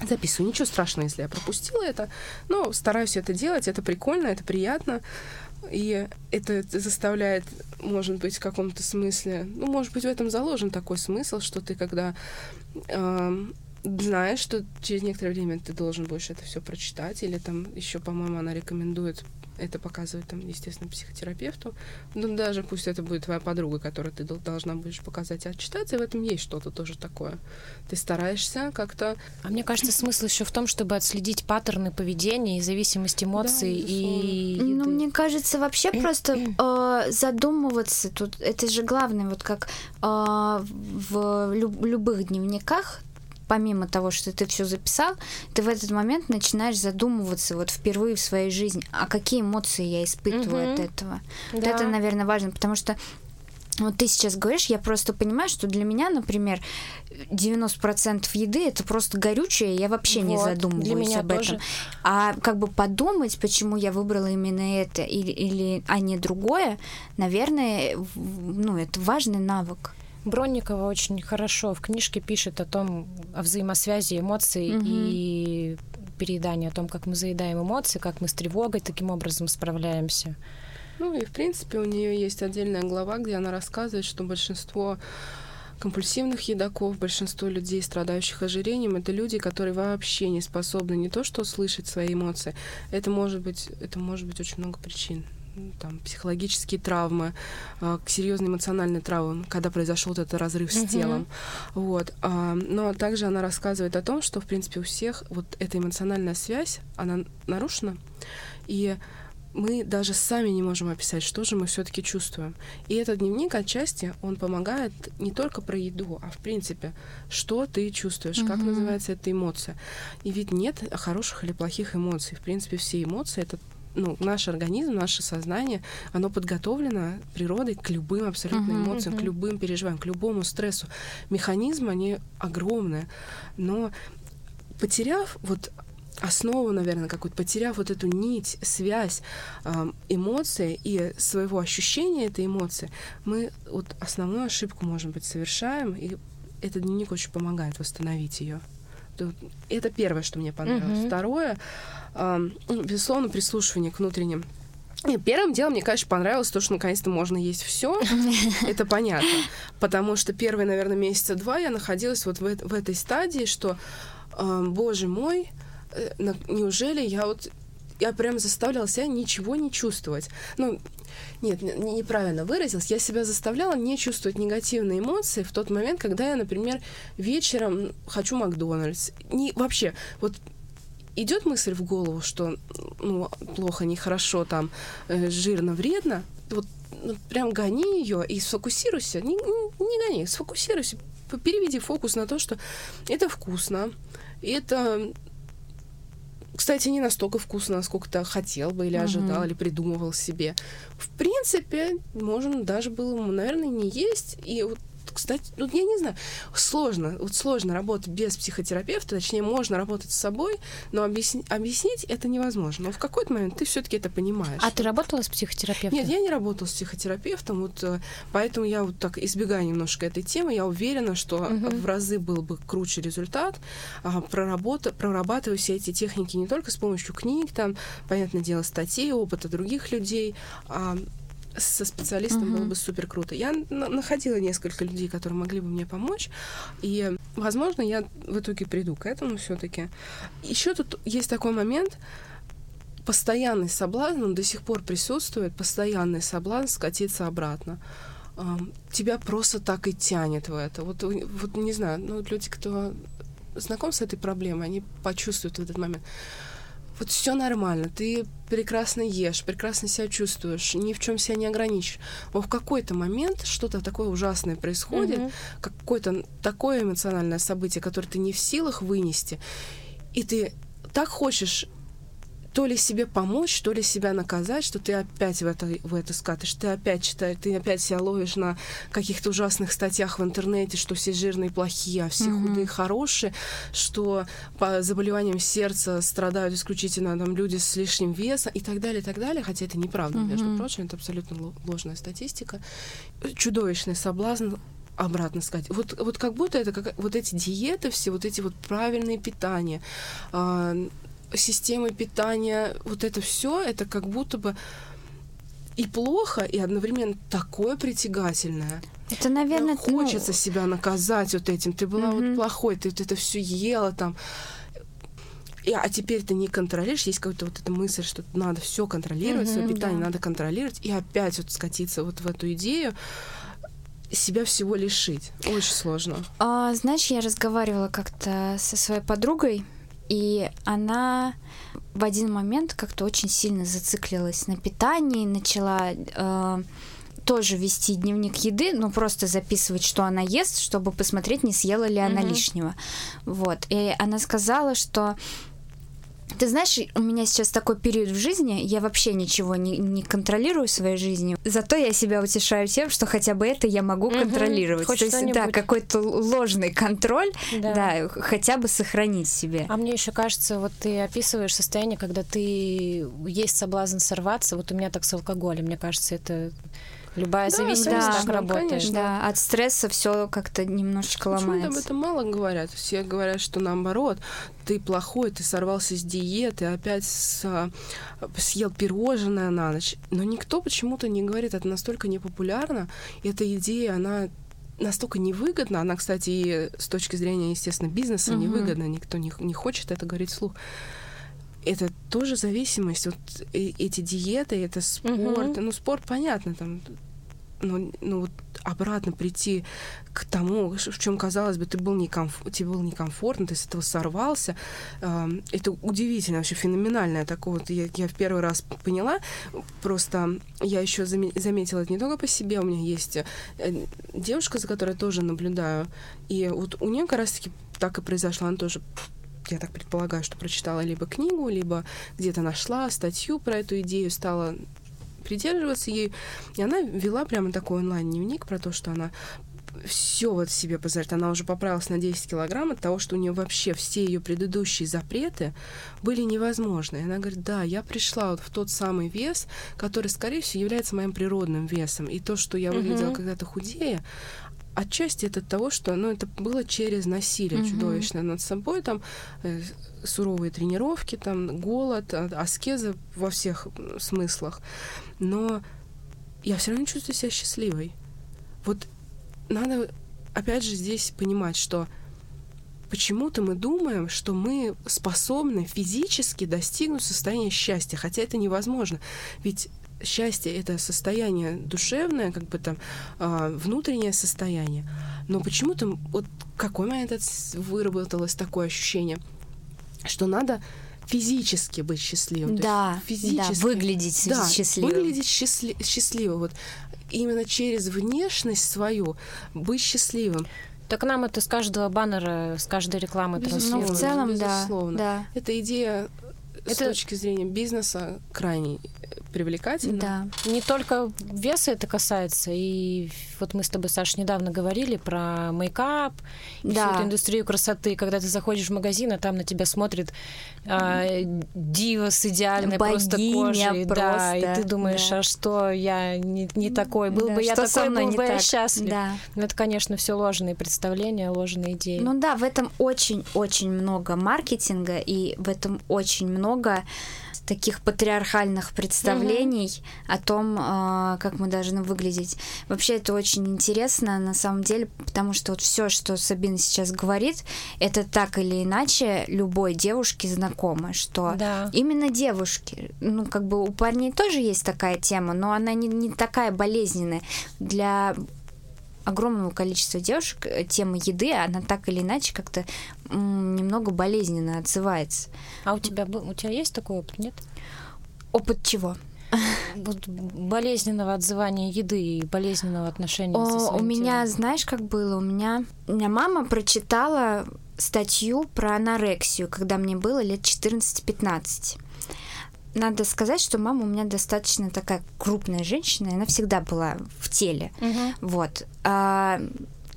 записываю. Ничего страшного, если я пропустила это, но стараюсь это делать, это прикольно, это приятно. И это заставляет, может быть, в каком-то смысле, ну, может быть, в этом заложен такой смысл, что ты, когда э, знаешь, что через некоторое время ты должен будешь это все прочитать, или там еще, по-моему, она рекомендует это показывать, там, естественно, психотерапевту. Ну, даже пусть это будет твоя подруга, которой ты должна будешь показать и отчитаться, и в этом есть что-то тоже такое. Ты стараешься как-то... А мне кажется, смысл еще в том, чтобы отследить паттерны поведения и зависимость эмоций да, и... Ну, мне кажется, вообще просто э, задумываться тут, это же главное, вот как э, в люб- любых дневниках помимо того, что ты все записал, ты в этот момент начинаешь задумываться вот впервые в своей жизни, а какие эмоции я испытываю угу. от этого. Да. Вот это, наверное, важно, потому что вот ты сейчас говоришь, я просто понимаю, что для меня, например, 90% еды это просто горючее, я вообще вот, не задумываюсь для меня об тоже. этом. А как бы подумать, почему я выбрала именно это или, или а не другое, наверное, ну, это важный навык. Бронникова очень хорошо в книжке пишет о том, о взаимосвязи эмоций угу. и переедании, о том, как мы заедаем эмоции, как мы с тревогой таким образом справляемся. Ну и в принципе у нее есть отдельная глава, где она рассказывает, что большинство компульсивных едоков, большинство людей, страдающих ожирением, это люди, которые вообще не способны не то что слышать свои эмоции, это может быть, это может быть очень много причин там, психологические травмы, э, серьезные эмоциональные травмы, когда произошел этот разрыв с телом. Вот. А, но также она рассказывает о том, что, в принципе, у всех вот эта эмоциональная связь, она нарушена, и мы даже сами не можем описать, что же мы все-таки чувствуем. И этот дневник отчасти, он помогает не только про еду, а в принципе, что ты чувствуешь, mm-hmm. как называется эта эмоция. И ведь нет хороших или плохих эмоций. В принципе, все эмоции это ну, наш организм, наше сознание, оно подготовлено природой к любым абсолютно uh-huh, эмоциям, uh-huh. к любым переживаниям, к любому стрессу. Механизмы, они огромные, но потеряв вот основу, наверное, какую-то, потеряв вот эту нить, связь э, эмоций и своего ощущения этой эмоции, мы вот основную ошибку, может быть, совершаем, и этот дневник очень помогает восстановить ее. Это первое, что мне понравилось. Mm-hmm. Второе, э, безусловно, прислушивание к внутренним и первым делом мне, конечно, понравилось то, что наконец-то можно есть все. Это понятно. Потому что первые, наверное, месяца два я находилась вот в, в этой стадии, что, э, боже мой, э, неужели я вот я прям заставляла себя ничего не чувствовать. Ну, нет, неправильно выразилась. Я себя заставляла не чувствовать негативные эмоции в тот момент, когда я, например, вечером хочу Макдональдс. Не, вообще, вот идет мысль в голову, что ну, плохо, нехорошо, там, э, жирно, вредно, вот ну, прям гони ее и сфокусируйся. Не, не, не гони, сфокусируйся. Переведи фокус на то, что это вкусно, это кстати, не настолько вкусно, насколько ты хотел бы или ожидал, mm-hmm. или придумывал себе. В принципе, можно даже было, наверное, не есть. И вот кстати, ну, я не знаю, сложно, вот сложно работать без психотерапевта, точнее, можно работать с собой, но объясни, объяснить это невозможно. Но в какой-то момент ты все-таки это понимаешь. А ты работала с психотерапевтом? Нет, я не работала с психотерапевтом, вот э, поэтому я вот так избегаю немножко этой темы. Я уверена, что угу. в разы был бы круче результат, а, проработа, прорабатывая все эти техники не только с помощью книг, там, понятное дело, статей, опыта других людей, а со специалистом uh-huh. было бы супер круто. Я находила несколько людей, которые могли бы мне помочь, и, возможно, я в итоге приду к этому все-таки. Еще тут есть такой момент, постоянный соблазн, он до сих пор присутствует, постоянный соблазн скатиться обратно. Тебя просто так и тянет в это. Вот, вот не знаю, ну, люди, кто знаком с этой проблемой, они почувствуют в этот момент вот все нормально, ты прекрасно ешь, прекрасно себя чувствуешь, ни в чем себя не ограничишь. Но в какой-то момент что-то такое ужасное происходит, mm-hmm. какое-то такое эмоциональное событие, которое ты не в силах вынести, и ты так хочешь то ли себе помочь, то ли себя наказать, что ты опять в это, в это скатываешь, ты опять читаешь, ты опять себя ловишь на каких-то ужасных статьях в интернете, что все жирные плохие, а все mm-hmm. худые хорошие, что по заболеваниям сердца страдают исключительно там люди с лишним весом и так далее, и так далее, хотя это неправда, mm-hmm. между прочим, это абсолютно ложная статистика. Чудовищный соблазн обратно сказать. Вот, вот как будто это как вот эти диеты все, вот эти вот правильные питания, э, системы питания, вот это все, это как будто бы и плохо, и одновременно такое притягательное. Это, наверное, хочется ну... себя наказать вот этим. Ты была mm-hmm. вот плохой, ты вот это все ела там. и, а теперь ты не контролируешь, есть какая-то вот эта мысль, что надо все контролировать, свое питание да. надо контролировать, и опять вот скатиться вот в эту идею, себя всего лишить. Очень сложно. А, знаешь, я разговаривала как-то со своей подругой, и она в один момент как-то очень сильно зациклилась на питании, начала э, тоже вести дневник еды, но просто записывать, что она ест, чтобы посмотреть, не съела ли она Мгм. лишнего. Вот. И она сказала, что ты знаешь, у меня сейчас такой период в жизни, я вообще ничего не, не контролирую в своей жизни. Зато я себя утешаю тем, что хотя бы это я могу Мгм. контролировать. Хоть То есть, да, какой-то ложный контроль, Да. да, хотя бы сохранить себе. А мне еще кажется, вот ты описываешь состояние, когда ты есть соблазн сорваться. Вот у меня так с алкоголем. Мне кажется, это любая Да, зависимость да, так работает. конечно. Да, от стресса все как-то немножечко Почему-то об ломается. этом мало говорят. Все говорят, что наоборот, ты плохой, ты сорвался с диеты, опять с- а, съел пирожное на ночь. Но никто почему-то не говорит, это настолько непопулярно. Эта идея, она настолько невыгодна. Она, кстати, и с точки зрения, естественно, бизнеса Мгм. невыгодна. Никто не, не хочет это говорить вслух. Это тоже зависимость. Вот эти диеты, это спорт. Мгм. Ну, спорт, понятно, там ну, ну вот обратно прийти к тому, в чем казалось бы, ты был некомф... тебе было некомфортно, ты с этого сорвался. Это удивительно, вообще феноменальное такое. Вот я, я в первый раз поняла. Просто я еще заметила это не только по себе. У меня есть э, девушка, за которой я тоже наблюдаю. И вот у нее как раз-таки так и произошло. Она тоже я так предполагаю, что прочитала либо книгу, либо где-то нашла статью про эту идею, стала придерживаться ей. И она вела прямо такой онлайн-дневник про то, что она все вот себе позволяет. Она уже поправилась на 10 килограмм от того, что у нее вообще все ее предыдущие запреты были невозможны. И она говорит, да, я пришла вот в тот самый вес, который, скорее всего, является моим природным весом. И то, что я выглядела Мгм. когда-то худее, отчасти это от того, что ну, это было через насилие Мгм. чудовищное над собой, там э, суровые тренировки, там голод, а- аскеза во всех смыслах. Но я все равно чувствую себя счастливой. Вот надо, опять же, здесь понимать, что почему-то мы думаем, что мы способны физически достигнуть состояния счастья, хотя это невозможно. Ведь счастье это состояние душевное, как бы там а, внутреннее состояние. Но почему-то вот какой момент это с- выработалось такое ощущение, что надо физически быть счастливым. То есть Да, да, физически выглядеть да, счастливым. выглядеть счастли- счастливо. Вот именно через внешность свою быть счастливым. Так нам это с каждого баннера, с каждой рекламы Безусловно. Ну, в целом, да, безусловно. да, Эта идея с Это- точки зрения бизнеса крайне привлекательна. да. Не только веса это касается, и вот мы с тобой, Саша, недавно говорили про мейкап, и всю Да. эту индустрию красоты, когда ты заходишь в магазин, а там на тебя смотрит а, дива с идеальной просто Богиня кожей, да, и просто, ты думаешь, да. а что я не, не такой, был Да, бы я такой, был бы я так? счастлив. Да. Но это, конечно, все ложные представления, ложные идеи. Ну да, в этом очень-очень много маркетинга, и в этом очень много таких патриархальных представлений о том, а, как мы должны выглядеть. Вообще это очень интересно на самом деле, потому что вот все, что Сабина сейчас говорит, это так или иначе любой девушке знакомо, что Да. именно девушки, ну как бы у парней тоже есть такая тема, но она не, не такая болезненная. Для огромного количества девушек э, тема еды, она так или иначе как-то немного болезненно отзывается. А у тебя у тебя есть такой опыт, нет? Опыт чего? Вот болезненного отзывания еды и болезненного отношения со О, своим у меня, телом. знаешь, как было? У меня, у меня мама прочитала статью про анорексию, когда мне было лет 14-15. Надо сказать, что мама у меня достаточно такая крупная женщина, и она всегда была в теле. Мгм. Вот. А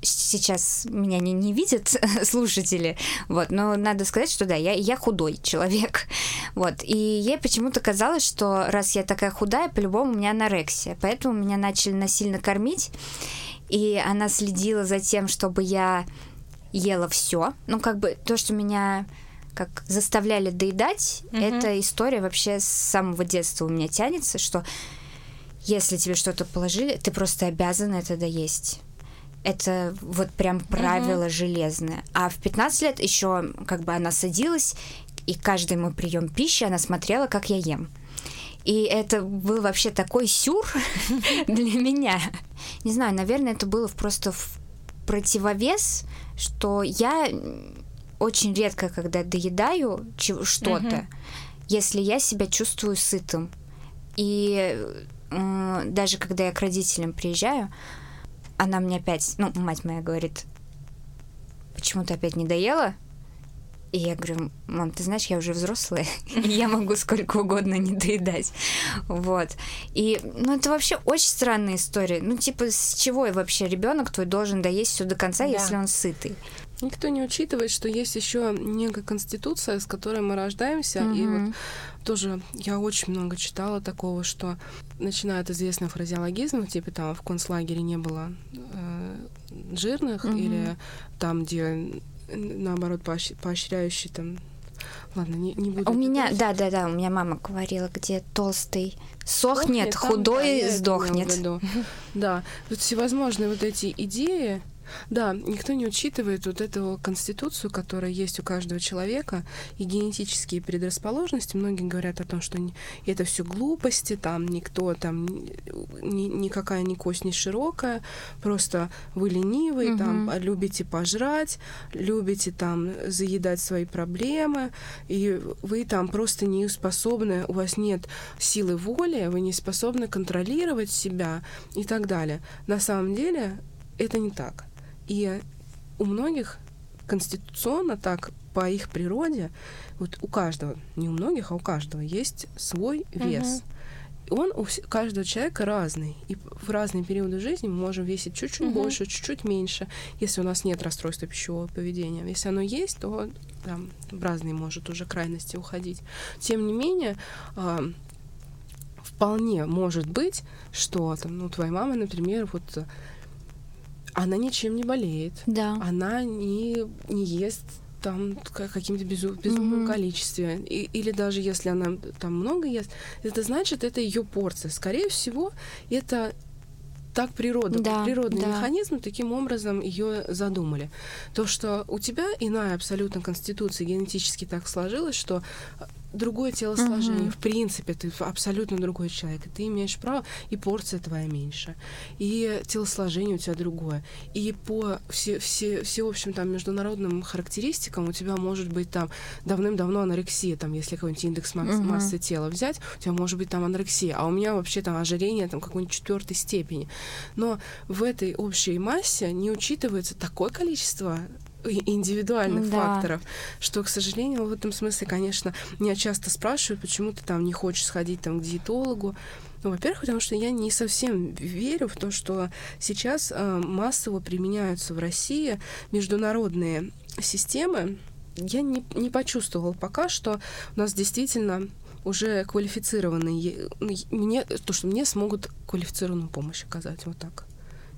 сейчас меня не, не видят слушатели, вот, но надо сказать, что да, я, я худой человек, вот, и ей почему-то казалось, что раз я такая худая, по-любому у меня анорексия, поэтому меня начали насильно кормить, и она следила за тем, чтобы я ела все, ну, как бы то, что меня как заставляли доедать, Мгм. эта история вообще с самого детства у меня тянется, что если тебе что-то положили, ты просто обязан это доесть. Это вот прям правило железное. А в 15 лет еще как бы она садилась и каждый мой прием пищи она смотрела, как я ем. И это был вообще такой сюр для меня. Не знаю, наверное, это было просто в противовес, что я очень редко, когда доедаю что-то, если я себя чувствую сытым. И э, даже когда я к родителям приезжаю, она мне опять, ну, мать моя говорит, почему ты опять не доела? И я говорю, мам, ты знаешь, я уже взрослая, и я могу сколько угодно не доедать. Вот. И, ну, это вообще очень странная история. Ну, типа, с чего вообще ребенок твой должен доесть все до конца, да. если он сытый? Никто не учитывает, что есть еще некая конституция, с которой мы рождаемся. Mm-hmm. И вот тоже я очень много читала такого, что начиная от известных фразеологизмов, типа там в концлагере не было э, жирных, mm-hmm. или там, где наоборот, поощ... поощряющий там Ладно, не, не буду. У меня, да, да, да, у меня мама говорила, где толстый сохнет, сохнет худой там, да, сдохнет. Да, тут всевозможные вот эти идеи, да, никто не учитывает вот эту конституцию, которая есть у каждого человека, и генетические предрасположенности. Многие говорят о том, что это все глупости, там никто, там ни, никакая ни кость не широкая, просто вы ленивый, угу. там любите пожрать, любите там заедать свои проблемы, и вы там просто не способны, у вас нет силы воли, вы не способны контролировать себя и так далее. На самом деле это не так. И у многих конституционно так по их природе, вот у каждого, не у многих, а у каждого есть свой вес. Uh-huh. Он у каждого человека разный. И в разные периоды жизни мы можем весить чуть-чуть uh-huh. больше, чуть-чуть меньше, если у нас нет расстройства пищевого поведения. Если оно есть, то там, в разные может уже крайности уходить. Тем не менее, э, вполне может быть, что там, ну, твоя мама, например, вот она ничем не болеет. Да. Она не, не ест там каким-то безу, безумном mm-hmm. количестве. И, или даже если она там много ест, это значит, это ее порция. Скорее всего, это так природа, да, природный да. механизм, таким образом ее задумали. То, что у тебя иная абсолютно конституция генетически так сложилось, что другое телосложение. Угу. В принципе, ты абсолютно другой человек. И ты имеешь право, и порция твоя меньше. И телосложение у тебя другое. И по все, все, всеобщим там международным характеристикам у тебя может быть там давным-давно анорексия, там, если какой-нибудь индекс масс, угу. массы тела взять, у тебя может быть там анорексия, а у меня вообще там ожирение там какой-нибудь четвертой степени. Но в этой общей массе не учитывается такое количество индивидуальных да. факторов, что, к сожалению, в этом смысле, конечно, меня часто спрашивают, почему ты там не хочешь сходить там к диетологу. Ну, во-первых, потому что я не совсем верю в то, что сейчас э, массово применяются в России международные системы. Я не, не почувствовала пока, что у нас действительно уже квалифицированные, мне, то, что мне смогут квалифицированную помощь оказать, вот так.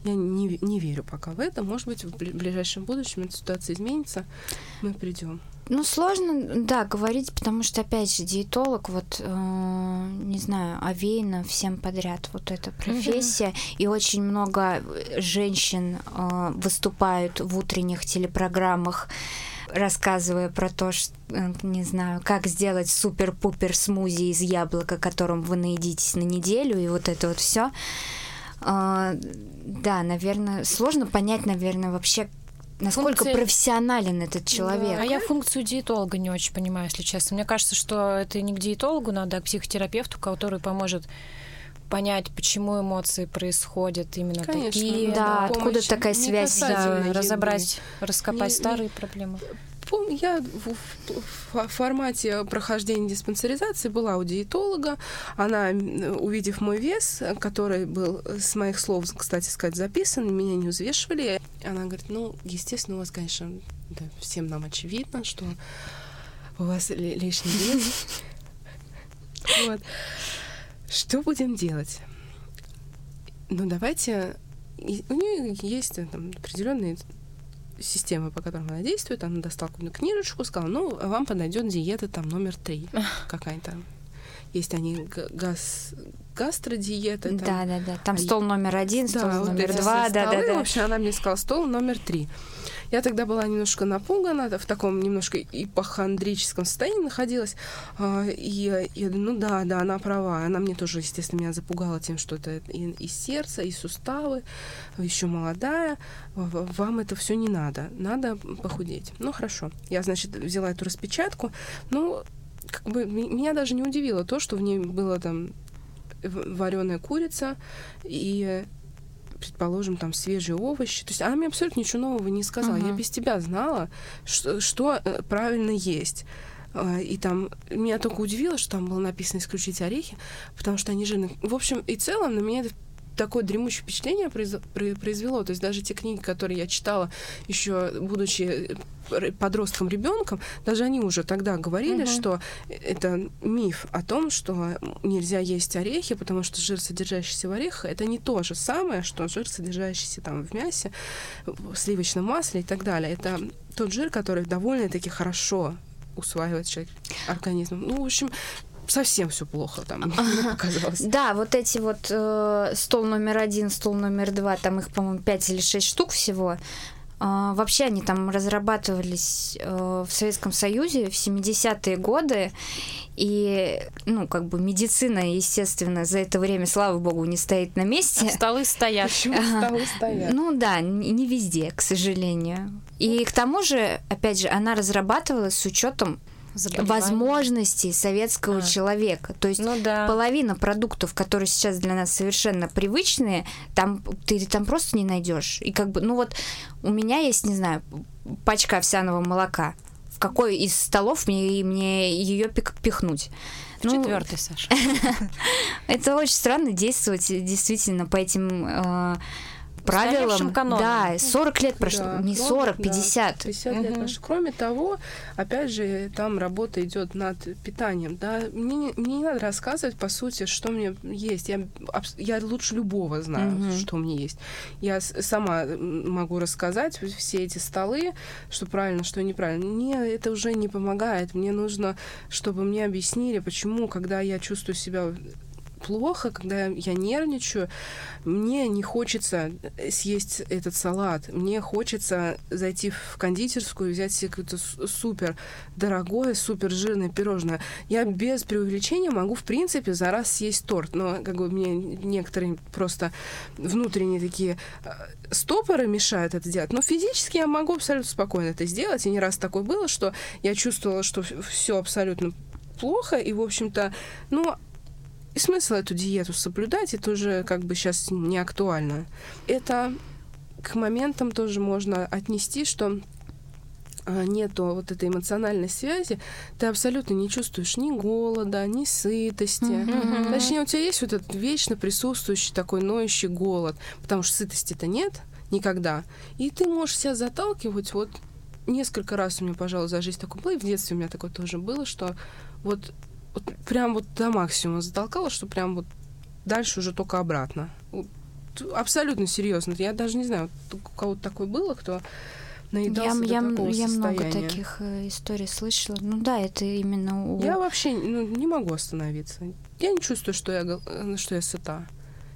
Я не, не верю пока в это. Может быть, в ближайшем будущем эта ситуация изменится, мы придем. Ну, сложно, да, говорить, потому что, опять же, диетолог, вот, э, не знаю, овеяна всем подряд вот эта профессия, mm-hmm. и очень много женщин э, выступают в утренних телепрограммах, рассказывая про то, что, э, не знаю, как сделать супер-пупер смузи из яблока, которым вы наедитесь на неделю, и вот это вот все. А, да, наверное, сложно понять, наверное, вообще, насколько Функция... профессионален этот человек. Да. А я функцию диетолога не очень понимаю, если честно. Мне кажется, что это не к диетологу надо, а к психотерапевту, который поможет понять, почему эмоции происходят именно Конечно, такие. Да, откуда такая связь, да, разобрать, раскопать не, старые не, проблемы я в формате прохождения диспансеризации была у диетолога. Она, увидев мой вес, который был с моих слов, кстати сказать, записан, меня не взвешивали, она говорит, ну, естественно, у вас, конечно, да, всем нам очевидно, что у вас лишний вес. Вот. Что будем делать? Ну, давайте... У нее есть там, определенные системы, по которым она действует, она достала какую-то книжечку, сказала, ну, вам подойдет диета там номер три какая-то. Есть они газ, гастродиета. Там, да, да, да. Там а стол номер один, стол да, номер вот два, да, да, да. В общем, она мне сказала, стол номер три. Я тогда была немножко напугана, в таком немножко ипохондрическом состоянии находилась. А, и я думаю, ну да, да, она права. Она мне тоже, естественно, меня запугала тем, что это и, и сердце, и суставы, еще молодая. Вам это все не надо. Надо похудеть. Ну, хорошо. Я, значит, взяла эту распечатку. Ну, как бы меня даже не удивило то, что в ней было там вареная курица и предположим, там свежие овощи. То есть она мне абсолютно ничего нового не сказала. Uh-huh. Я без тебя знала, что, что э, правильно есть. А, и там меня только удивило, что там было написано исключить орехи, потому что они жирные. В общем и целом на меня это такое дремучее впечатление произвело. То есть даже те книги, которые я читала еще будучи э, подростком ребенком, даже они уже тогда говорили, угу. что это миф о том, что нельзя есть орехи, потому что жир, содержащийся в орехах, это не то же самое, что жир, содержащийся там в мясе, в сливочном масле и так далее. Это тот жир, который довольно-таки хорошо усваивает человек организм. Ну, в общем, совсем все плохо там, мне показалось. Да, вот эти вот э, стол номер один, стол номер два, там их, по-моему, пять или шесть штук всего. Э, вообще они там разрабатывались э, в Советском Союзе в 70-е годы, и, ну, как бы медицина, естественно, за это время, слава богу, не стоит на месте. А столы стоят. Почему столы стоят? Ну да, не везде, к сожалению. И к тому же, опять же, она разрабатывалась с учетом возможностей советского а. человека. То есть ну, да. половина продуктов, которые сейчас для нас совершенно привычные, там ты там просто не найдешь. И как бы, ну вот у меня есть, не знаю, пачка овсяного молока. В какой из столов мне, мне ее пихнуть? Ну, Четвертый, Саша. Это очень странно действовать действительно по этим правилам. Да, 40 лет прошло, да, не 40, 50. Да, 50 лет прошло. Кроме того, опять же, там работа идет над питанием. Да? Мне, мне не надо рассказывать, по сути, что мне есть. Я, я лучше любого знаю, угу. что мне есть. Я сама могу рассказать все эти столы, что правильно, что неправильно. Мне это уже не помогает. Мне нужно, чтобы мне объяснили, почему, когда я чувствую себя плохо, когда я нервничаю, мне не хочется съесть этот салат. Мне хочется зайти в кондитерскую и взять себе какое-то супер дорогое, супер жирное пирожное. Я без преувеличения могу, в принципе, за раз съесть торт. Но как бы мне некоторые просто внутренние такие э, стопоры мешают это делать. Но физически я могу абсолютно спокойно это сделать. И не раз такое было, что я чувствовала, что все абсолютно плохо, и, в общем-то, ну, и смысл эту диету соблюдать, это уже как бы сейчас не актуально. Это к моментам тоже можно отнести, что а, нету вот этой эмоциональной связи, ты абсолютно не чувствуешь ни голода, ни сытости. Mm-hmm. Точнее, у тебя есть вот этот вечно присутствующий такой ноющий голод, потому что сытости-то нет никогда. И ты можешь себя заталкивать вот несколько раз у меня, пожалуй, за жизнь такое было, и в детстве у меня такое тоже было, что вот вот прям вот до максимума затолкала, что прям вот дальше уже только обратно. Абсолютно серьезно. Я даже не знаю, у кого-то такое было, кто наедался я, до такого я состояния. много таких э, историй слышала. Ну да, это именно у... Я вообще ну, не могу остановиться. Я не чувствую, что я, э, что я сыта.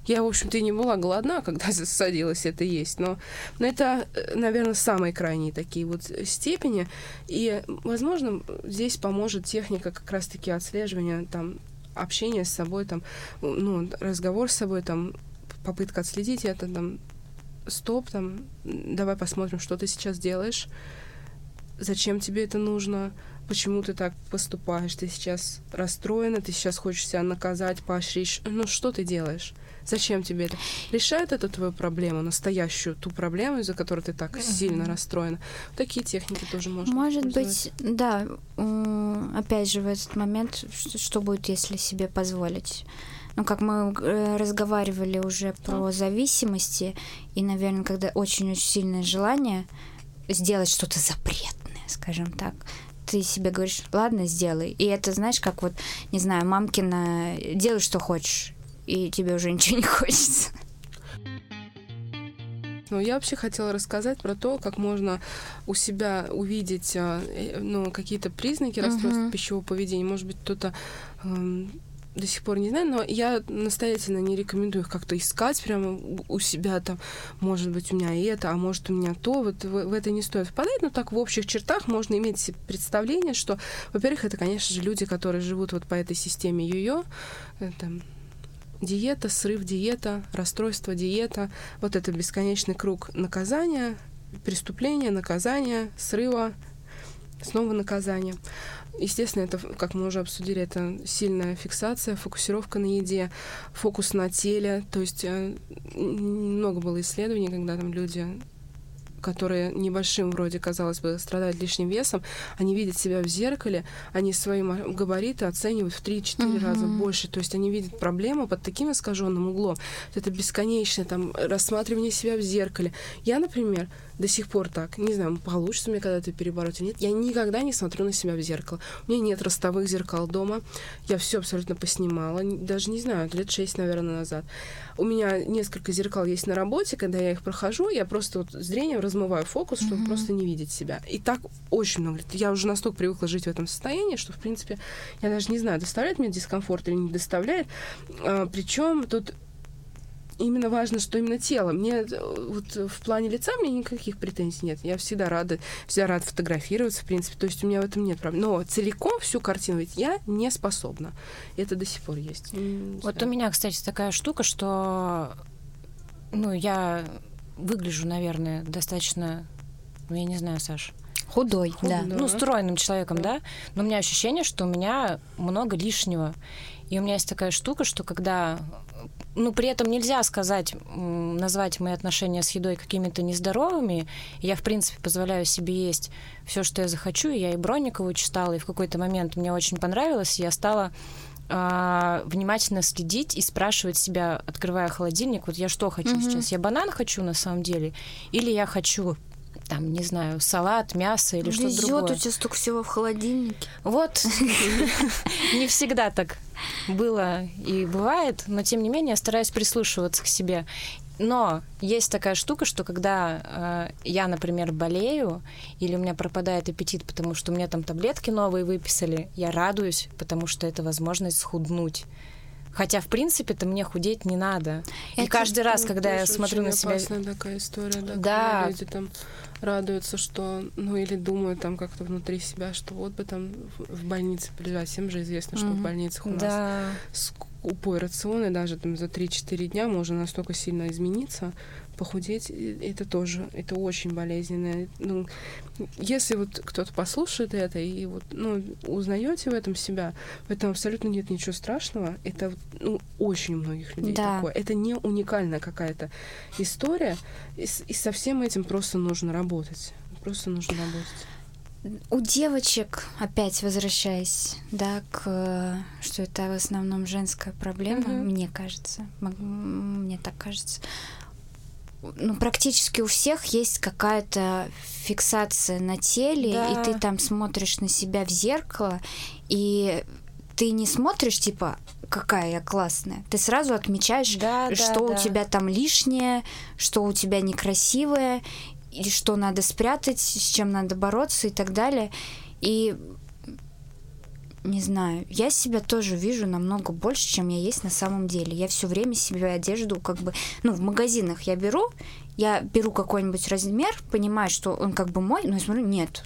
Я, в общем-то, и не была голодна, когда садилась это есть, но, но это, э, наверное, самые крайние такие вот степени. И, возможно, здесь поможет техника как раз-таки отслеживания, там, общения с собой, там, ну, разговор с собой, там, попытка отследить это, там, стоп, там, давай посмотрим, что ты сейчас делаешь, зачем тебе это нужно, почему ты так поступаешь, ты сейчас расстроена, ты сейчас хочешь себя наказать, поощрить, ну, что ты делаешь? Зачем тебе это? Решает это твою проблему, настоящую, ту проблему, из-за которой ты так сильно расстроена? Такие техники тоже можно Может быть, да. Опять же, в этот момент, что будет, если себе позволить? Ну, как мы э, разговаривали уже про зависимости, и, наверное, когда очень-очень сильное желание сделать что-то запретное, скажем так, ты себе говоришь, ладно, сделай. И это, знаешь, как вот, не знаю, мамкина, делай, что хочешь и тебе уже ничего не хочется. Ну, я вообще хотела рассказать про то, как можно у себя увидеть а, э, ну, какие-то признаки расстройства uh-huh. пищевого поведения. Может быть, кто-то эм, до сих пор не знаю, но я настоятельно не рекомендую их как-то искать прямо у себя там, может быть, у меня это, а может, у меня то, вот в, в это не стоит впадать, но так в общих чертах можно иметь представление, что, во-первых, это, конечно же, люди, которые живут вот по этой системе йо-йо, это диета, срыв диета, расстройство диета, вот это бесконечный круг наказания, преступления, наказания, срыва, снова наказание. Естественно, это, как мы уже обсудили, это сильная фиксация, фокусировка на еде, фокус на теле. То есть э, много было исследований, когда там люди которые небольшим вроде, казалось бы, страдают лишним весом, они видят себя в зеркале, они свои габариты оценивают в 3-4 угу. раза больше. То есть они видят проблему под таким искаженным углом. Это бесконечное там рассматривание себя в зеркале. Я, например, до сих пор так. Не знаю, получится мне когда-то перебороть или нет. Я никогда не смотрю на себя в зеркало. У меня нет ростовых зеркал дома. Я все абсолютно поснимала. Даже не знаю, лет шесть, наверное, назад. У меня несколько зеркал есть на работе. Когда я их прохожу, я просто вот зрением размываю фокус, чтобы mm-hmm. просто не видеть себя. И так очень много лет. Я уже настолько привыкла жить в этом состоянии, что, в принципе, я даже не знаю, доставляет мне дискомфорт или не доставляет. А, причем тут именно важно, что именно тело. Мне э, вот в плане лица мне никаких претензий нет. Я всегда рада, всегда рада фотографироваться, в принципе. То есть у меня в этом нет проблем. Но целиком всю картину ведь я не способна. Это до сих пор есть. вот у меня, кстати, такая штука, что ну, я выгляжу, наверное, достаточно, ну, я не знаю, Саш, Худой, Худой, да. Ну, стройным человеком, да. Но у меня ощущение, что у меня много лишнего. И у меня есть такая штука, что когда ну, при этом нельзя сказать, назвать мои отношения с едой какими-то нездоровыми. Я, в принципе, позволяю себе есть все, что я захочу. Я и Бронникову читала, и в какой-то момент мне очень понравилось, я стала э, внимательно следить и спрашивать себя, открывая холодильник, вот я что хочу mm-hmm. сейчас? Я банан хочу на самом деле? Или я хочу там, не знаю, салат, мясо или что-то другое. у тебя столько всего в холодильнике. Вот, не всегда так было и бывает, но тем не менее я стараюсь прислушиваться к себе. Но есть такая штука, что когда э, я, например, болею или у меня пропадает аппетит, потому что у меня там таблетки новые выписали, я радуюсь, потому что это возможность схуднуть. Хотя, в принципе, то мне худеть не надо. Это и каждый раз, когда я смотрю на себя... такая история, да, да. люди там радуются, что, ну, или думают там как-то внутри себя, что вот бы там в больнице полежать. Всем же известно, что mm-hmm. в больницах у нас да. скупой рацион, и даже там за 3-4 дня можно настолько сильно измениться, похудеть, это тоже, это очень болезненно. Ну, если вот кто-то послушает это и вот, ну, узнаете в этом себя, в этом абсолютно нет ничего страшного. Это ну, очень у многих людей да. такое. Это не уникальная какая-то история, и, и со всем этим просто нужно работать. Просто нужно работать. У девочек, опять возвращаясь, да, к что это в основном женская проблема, mm-hmm. мне кажется, мне так кажется ну, практически у всех есть какая-то фиксация на теле, да. и ты там смотришь на себя в зеркало, и ты не смотришь, типа, какая я классная. Ты сразу отмечаешь, да, что да, у да. тебя там лишнее, что у тебя некрасивое, и что надо спрятать, с чем надо бороться и так далее. И не знаю, я себя тоже вижу намного больше, чем я есть на самом деле. Я все время себе одежду как бы, ну, в магазинах я беру, я беру какой-нибудь размер, понимаю, что он как бы мой, но я смотрю, нет,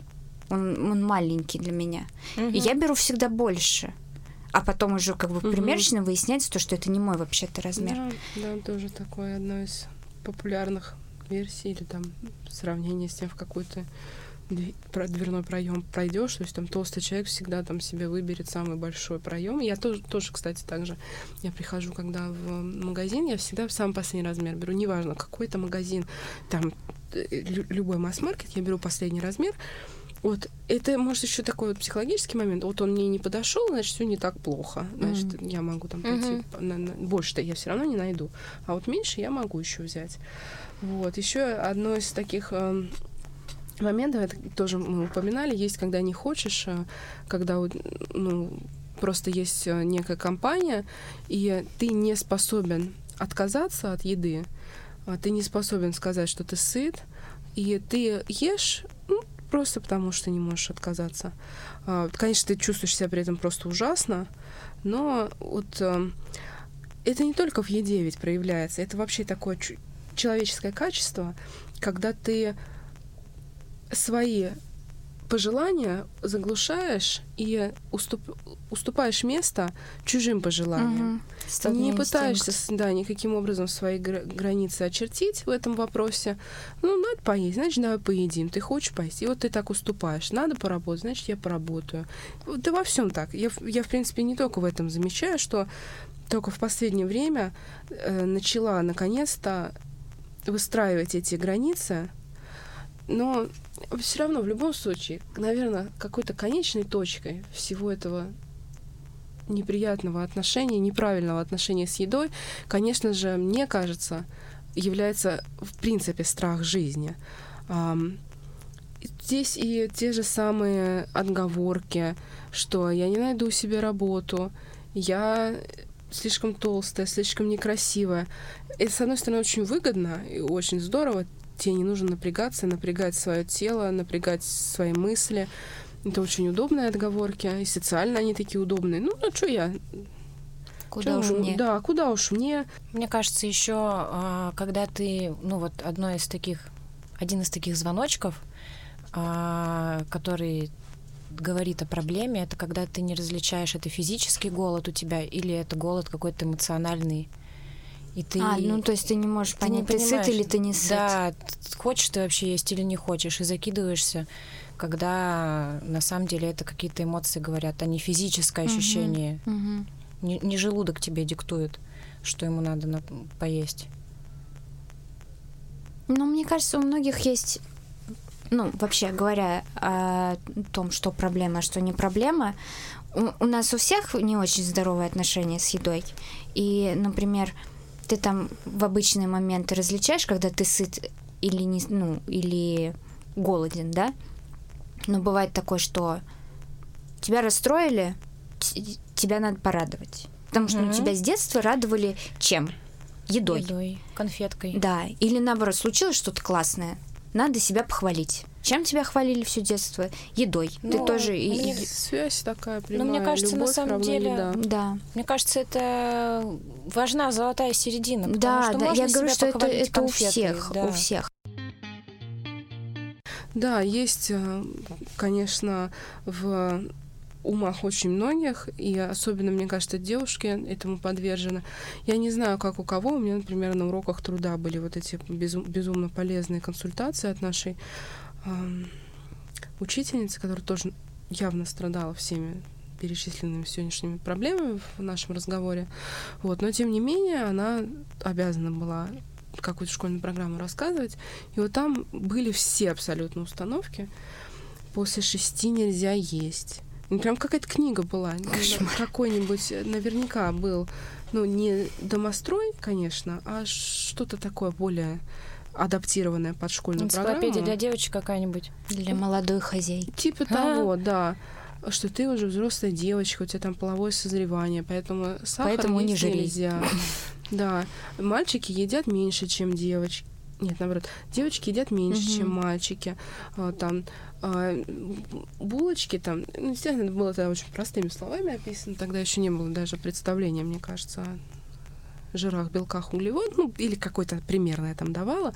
он, он маленький для меня. Угу. И я беру всегда больше. А потом уже как бы угу. примерочно выясняется то, что это не мой вообще-то размер. Да, да, тоже такое одно из популярных версий или там сравнение с тем, в какую-то дверной проем пройдешь, то есть там толстый человек всегда там себе выберет самый большой проем. Я тоже, тоже, кстати, так же. Я прихожу, когда в магазин, я всегда в самый последний размер беру. Неважно, какой это магазин, там э, любой масс-маркет, я беру последний размер. Вот это, может, еще такой вот психологический момент. Вот он мне не подошел, значит, все не так плохо. Значит, mm-hmm. я могу там пойти mm-hmm. на, на, больше-то я все равно не найду. А вот меньше я могу еще взять. Вот. Еще одно из таких э, моментов, это тоже мы упоминали, есть, когда не хочешь, а когда ну, просто есть э, некая компания, и ты не способен отказаться от еды, а ты не способен сказать, что ты сыт, и ты ешь, ну, просто потому, что не можешь отказаться. Конечно, ты чувствуешь себя при этом просто ужасно, но вот э, это не только в еде ведь проявляется, это вообще такое человеческое качество, когда ты свои пожелания заглушаешь и уступ, уступаешь место чужим пожеланиям. Угу. Не пытаешься, да, никаким образом свои границы очертить в этом вопросе. Ну, надо поесть, значит, давай поедим. Ты хочешь поесть? И вот ты так уступаешь. Надо поработать, значит, я поработаю. Да во всем так. Я, я, в принципе, не только в этом замечаю, что только в последнее время э, начала наконец-то выстраивать эти границы, но все равно в любом случае, наверное, какой-то конечной точкой всего этого неприятного отношения, неправильного отношения с едой, конечно же, мне кажется, является в принципе страх жизни. Здесь и те же самые отговорки, что я не найду себе работу, я слишком толстая, слишком некрасивая. Это, с одной стороны, очень выгодно и очень здорово. Тебе не нужно напрягаться, напрягать свое тело, напрягать свои мысли. Это очень удобные отговорки, и социально они такие удобные. Ну, ну что я? Куда чё, уж мне? Да, куда уж мне? Мне кажется, еще а, когда ты, ну вот одно из таких, один из таких звоночков, а, который говорит о проблеме, это когда ты не различаешь, это физический голод у тебя или это голод какой-то эмоциональный. И ты, а, ну то есть ты не можешь ты понять, не ты сыт или ты не сыт. Да, хочешь ты вообще есть или не хочешь, и закидываешься, когда на самом деле это какие-то эмоции говорят, а не физическое ощущение. Угу, угу. Не, не желудок тебе диктует, что ему надо на, поесть. Ну, мне кажется, у многих есть ну, вообще говоря о том, что проблема, что не проблема, у, у нас у всех не очень здоровые отношения с едой. И, например, ты там в обычные моменты различаешь, когда ты сыт или не, ну, или голоден, да? Но бывает такое, что тебя расстроили, тебя надо порадовать. Потому что mm-hmm. ну, тебя с детства радовали чем? Едой. Едой, конфеткой. Да. Или наоборот, случилось что-то классное надо себя похвалить. Чем тебя хвалили все детство? Едой. Но Ты ну, тоже мне... и связь такая прямая. Ну, мне кажется, Любовь на самом деле, еда. да. Мне кажется, это важна золотая середина. Да, что да. Я говорю, что это, это у всех, да. у всех. Да, есть, э, конечно, в умах очень многих, и особенно, мне кажется, девушки этому подвержены. Я не знаю, как у кого. У меня, например, на уроках труда были вот эти безум, безумно полезные консультации от нашей учительницы, которая тоже явно страдала всеми перечисленными сегодняшними проблемами в нашем разговоре. Вот. Но, тем не менее, она обязана была какую-то школьную программу рассказывать. И вот там были все абсолютно установки. После шести нельзя есть ну, прям какая-то книга была. Какой-нибудь э, наверняка был. Ну, не домострой, конечно, а что-то такое более адаптированное под школьную Энциклопедия программу. для девочек какая-нибудь. Для молодой хозяйки. Типа а? того, да. Что ты уже взрослая девочка, у тебя там половое созревание, поэтому сахар поэтому не нельзя. Да. Мальчики едят меньше, чем девочки. Нет, наоборот, девочки едят меньше, чем мальчики. А, там а, булочки там, ну, естественно, это было это очень простыми словами описано, тогда еще не было даже представления, мне кажется, жирах, белках, углеводах, ну, или какой-то примерно там давала,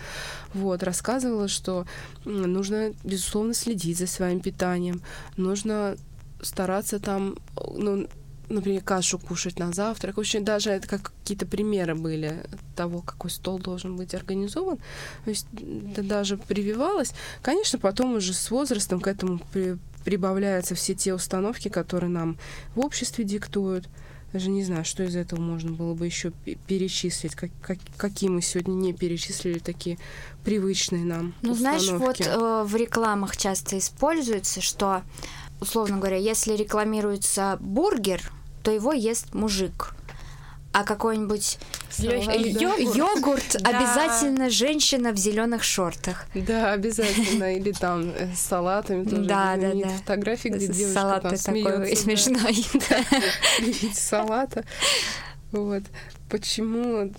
вот, рассказывала, что нужно, безусловно, следить за своим питанием, нужно стараться там, ну, например, кашу кушать на завтрак. Очень даже это как какие-то примеры были того, какой стол должен быть организован. То есть это даже прививалось. Конечно, потом уже с возрастом к этому при, прибавляются все те установки, которые нам в обществе диктуют. Даже не знаю, что из этого можно было бы еще перечислить, как, как, какие мы сегодня не перечислили такие привычные нам. Ну, установки. знаешь, вот э, в рекламах часто используется, что условно говоря, если рекламируется бургер, то его ест мужик. А какой-нибудь йогурт, йогурт обязательно женщина в зеленых шортах. Да, обязательно. Или там э, с салатами тоже. Да, да, да. Фотографии, где девушка Салат там такой смешной. Салата. Вот. Почему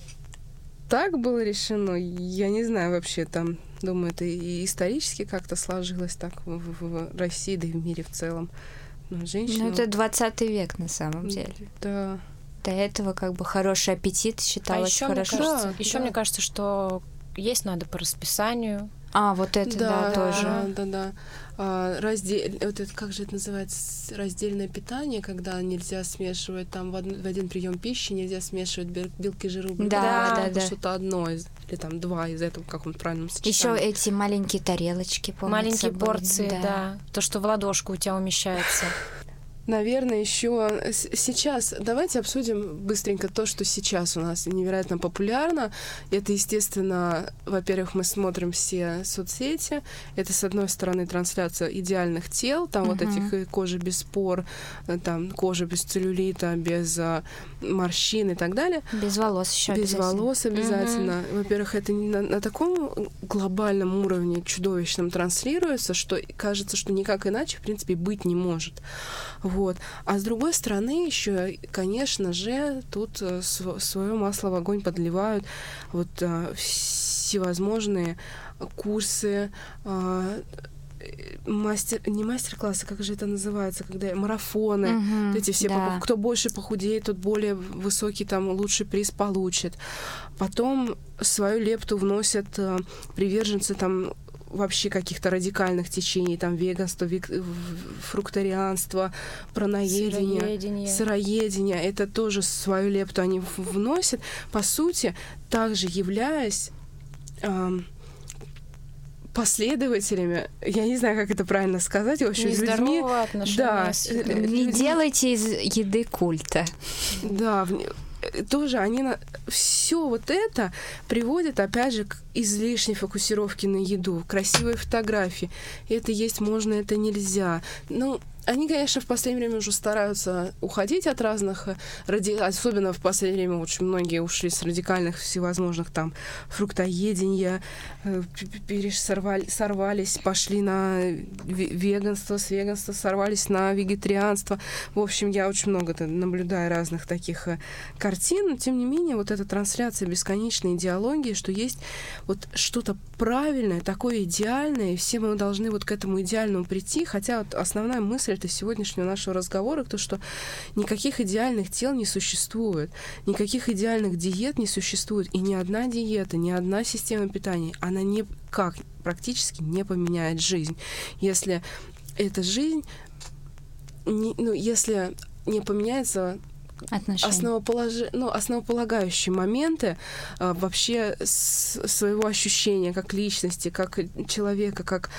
так было решено, я не знаю вообще там Думаю, это и исторически как-то сложилось так в, в, в России, да и в мире в целом. Ну, женщина... Ну, это 20 век на самом деле. Да. До этого как бы хороший аппетит считалось а еще хорошо. Мне кажется, да, еще да. мне кажется, что есть надо по расписанию. А, вот это, да, да тоже. Да, да, да. А, раздел... вот это, как же это называется, раздельное питание, когда нельзя смешивать там в, один, в один прием пищи, нельзя смешивать белки, жиры, углеводы, да, да, да. что-то одно из, или там два из этого, как он правильно Еще эти маленькие тарелочки, помнится, Маленькие порции, да. да. То, что в ладошку у тебя умещается. Наверное, еще сейчас давайте обсудим быстренько то, что сейчас у нас невероятно популярно. Это, естественно, во-первых, мы смотрим все соцсети. Это, с одной стороны, трансляция идеальных тел, там uh-huh. вот этих кожи без пор, э, там кожа без целлюлита, без а, морщин и так далее. Без волос еще Без волос обязательно. Uh-huh. Во-первых, это на, на таком глобальном уровне чудовищном транслируется, что кажется, что никак иначе, в принципе, быть не может. Вот. А с другой стороны, еще, конечно же, тут э, свое масло в огонь подливают вот э, всевозможные курсы, э, мастер, не мастер-классы, как же это называется, когда марафоны, uh-huh, эти все, да. кто больше похудеет, тот более высокий там лучший приз получит. Потом свою лепту вносят приверженцы там вообще каких-то радикальных течений, там веганство, вег... фрукторианство, праноедение, сыроедение. сыроедение. Это тоже свою лепту они вносят. По сути, также являясь эм, последователями, я не знаю, как это правильно сказать, в общем, людьми, да, не делайте из еды культа. Да, тоже они на... все вот это приводит опять же к излишней фокусировке на еду, красивой фотографии. Это есть можно, это нельзя. Ну, они, конечно, в последнее время уже стараются уходить от разных, э, ради... особенно в последнее время очень многие ушли с радикальных всевозможных там фруктоедения, э, сорвали, сорвались, пошли на веганство, с веганства сорвались на вегетарианство. В общем, я очень много наблюдаю разных таких э, картин, но тем не менее вот эта трансляция бесконечной идеологии, что есть вот что-то правильное, такое идеальное, и все мы должны вот к этому идеальному прийти, хотя вот основная мысль это сегодняшнего нашего разговора, то, что никаких идеальных тел не существует, никаких идеальных диет не существует, и ни одна диета, ни одна система питания, она никак практически не поменяет жизнь. Если эта жизнь, не, ну, если не поменяется основополож... ну, основополагающие моменты а, вообще с своего ощущения как личности, как человека, как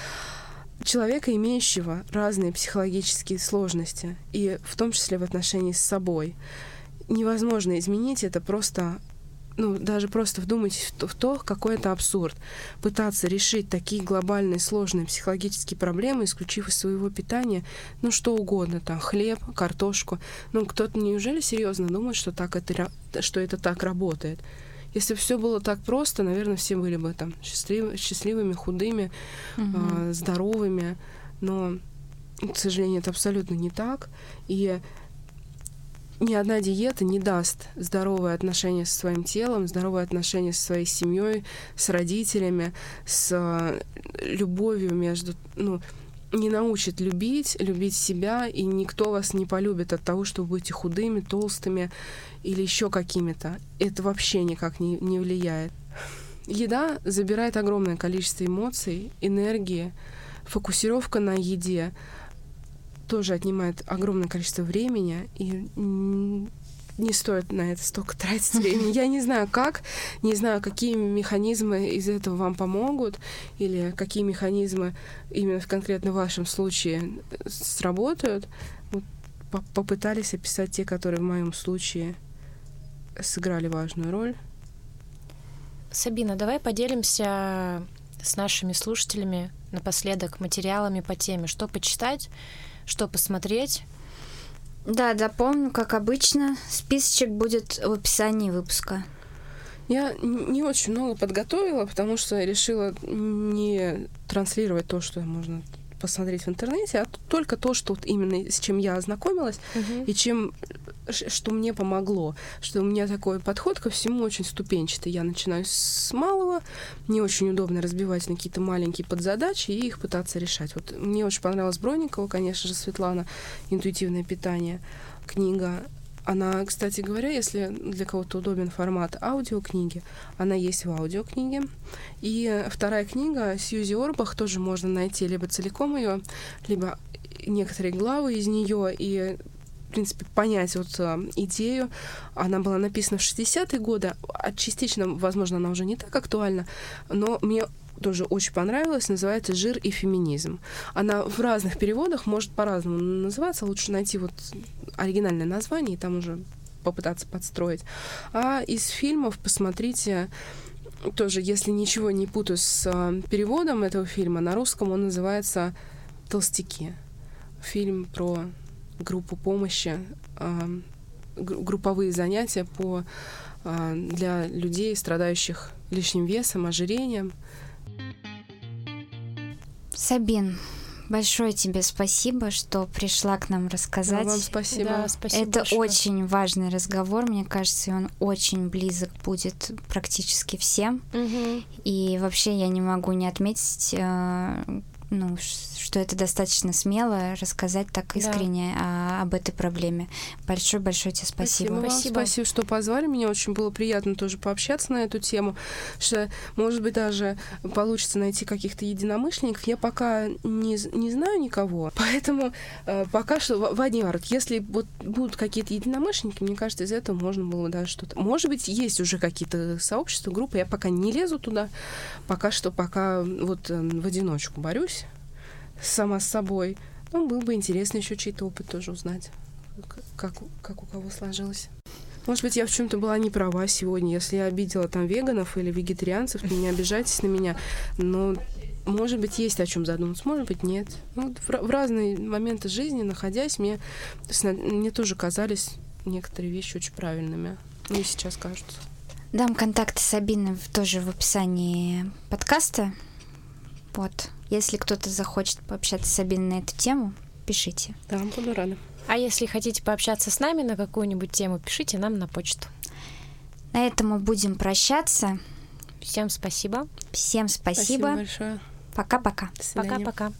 человека, имеющего разные психологические сложности, и в том числе в отношении с собой. Невозможно изменить это просто ну, даже просто вдумайтесь в то, какой это абсурд. Пытаться решить такие глобальные, сложные психологические проблемы, исключив из своего питания, ну, что угодно, там, хлеб, картошку. Ну, кто-то неужели серьезно думает, что, так это, что это так работает? Если все было так просто, наверное, все были бы там счастлив, счастливыми, худыми, угу. э, здоровыми. Но, к сожалению, это абсолютно не так. И ни одна диета не даст здоровое отношение со своим телом, здоровое отношение со своей семьей, с родителями, с э, любовью между, ну, не научит любить, любить себя, и никто вас не полюбит от того, что вы будете худыми, толстыми или еще какими-то. Это вообще никак не, не влияет. Еда забирает огромное количество эмоций, энергии, фокусировка на еде тоже отнимает огромное количество времени, и не стоит на это столько тратить времени. Я не знаю, как, не знаю, какие механизмы из этого вам помогут, или какие механизмы именно в конкретно вашем случае сработают. Вот попытались описать те, которые в моем случае сыграли важную роль. Сабина, давай поделимся с нашими слушателями напоследок материалами по теме, что почитать, что посмотреть. Да, помню, как обычно. Списочек будет в описании выпуска. Я не очень много подготовила, потому что решила не транслировать то, что можно посмотреть в интернете, а только то, что вот именно с чем я ознакомилась uh-huh. и чем что мне помогло, что у меня такой подход ко всему очень ступенчатый. Я начинаю с малого, мне очень удобно разбивать на какие-то маленькие подзадачи и их пытаться решать. Вот мне очень понравилась Бронникова, конечно же, Светлана, «Интуитивное питание», книга. Она, кстати говоря, если для кого-то удобен формат аудиокниги, она есть в аудиокниге. И вторая книга Сьюзи Орбах тоже можно найти либо целиком ее, либо некоторые главы из нее. И в принципе, понять вот э, идею. Она была написана в 60-е годы, а частично, возможно, она уже не так актуальна, но мне тоже очень понравилась, называется «Жир и феминизм». Она в разных переводах может по-разному называться, лучше найти вот оригинальное название и там уже попытаться подстроить. А из фильмов посмотрите тоже, если ничего не путаю с э, переводом этого фильма, на русском он называется «Толстяки». Фильм про группу помощи, э, групповые занятия по, э, для людей, страдающих лишним весом, ожирением. Сабин, большое тебе спасибо, что пришла к нам рассказать. Да, вам спасибо. Да, спасибо Это большое. очень важный разговор, мне кажется, и он очень близок будет практически всем. Угу. И вообще я не могу не отметить э, ну, что это достаточно смело рассказать так искренне да. о, об этой проблеме. Большое-большое тебе спасибо. Спасибо, спасибо. спасибо, что позвали меня. Очень было приятно тоже пообщаться на эту тему. Что, может быть, даже получится найти каких-то единомышленников. Я пока не, не знаю никого, поэтому э, пока что, Вадим если вот будут какие-то единомышленники, мне кажется, из этого можно было даже что-то... Может быть, есть уже какие-то сообщества, группы, я пока не лезу туда, пока что, пока вот э, в одиночку борюсь сама с собой. Ну, было бы интересно еще чей-то опыт тоже узнать, как, как у кого сложилось. Может быть, я в чем-то была не права сегодня. Если я обидела там веганов или вегетарианцев, не обижайтесь на меня. Но, может быть, есть о чем задуматься, может быть, нет. Ну, в, в разные моменты жизни, находясь, мне, мне тоже казались некоторые вещи очень правильными. Мне сейчас кажутся. Дам контакты Сабины тоже в описании подкаста. Вот. Если кто-то захочет пообщаться с Сабиной на эту тему, пишите. Да, буду рада. А если хотите пообщаться с нами на какую-нибудь тему, пишите нам на почту. На этом мы будем прощаться. Всем спасибо. Всем спасибо. Спасибо большое. Пока-пока. Пока-пока.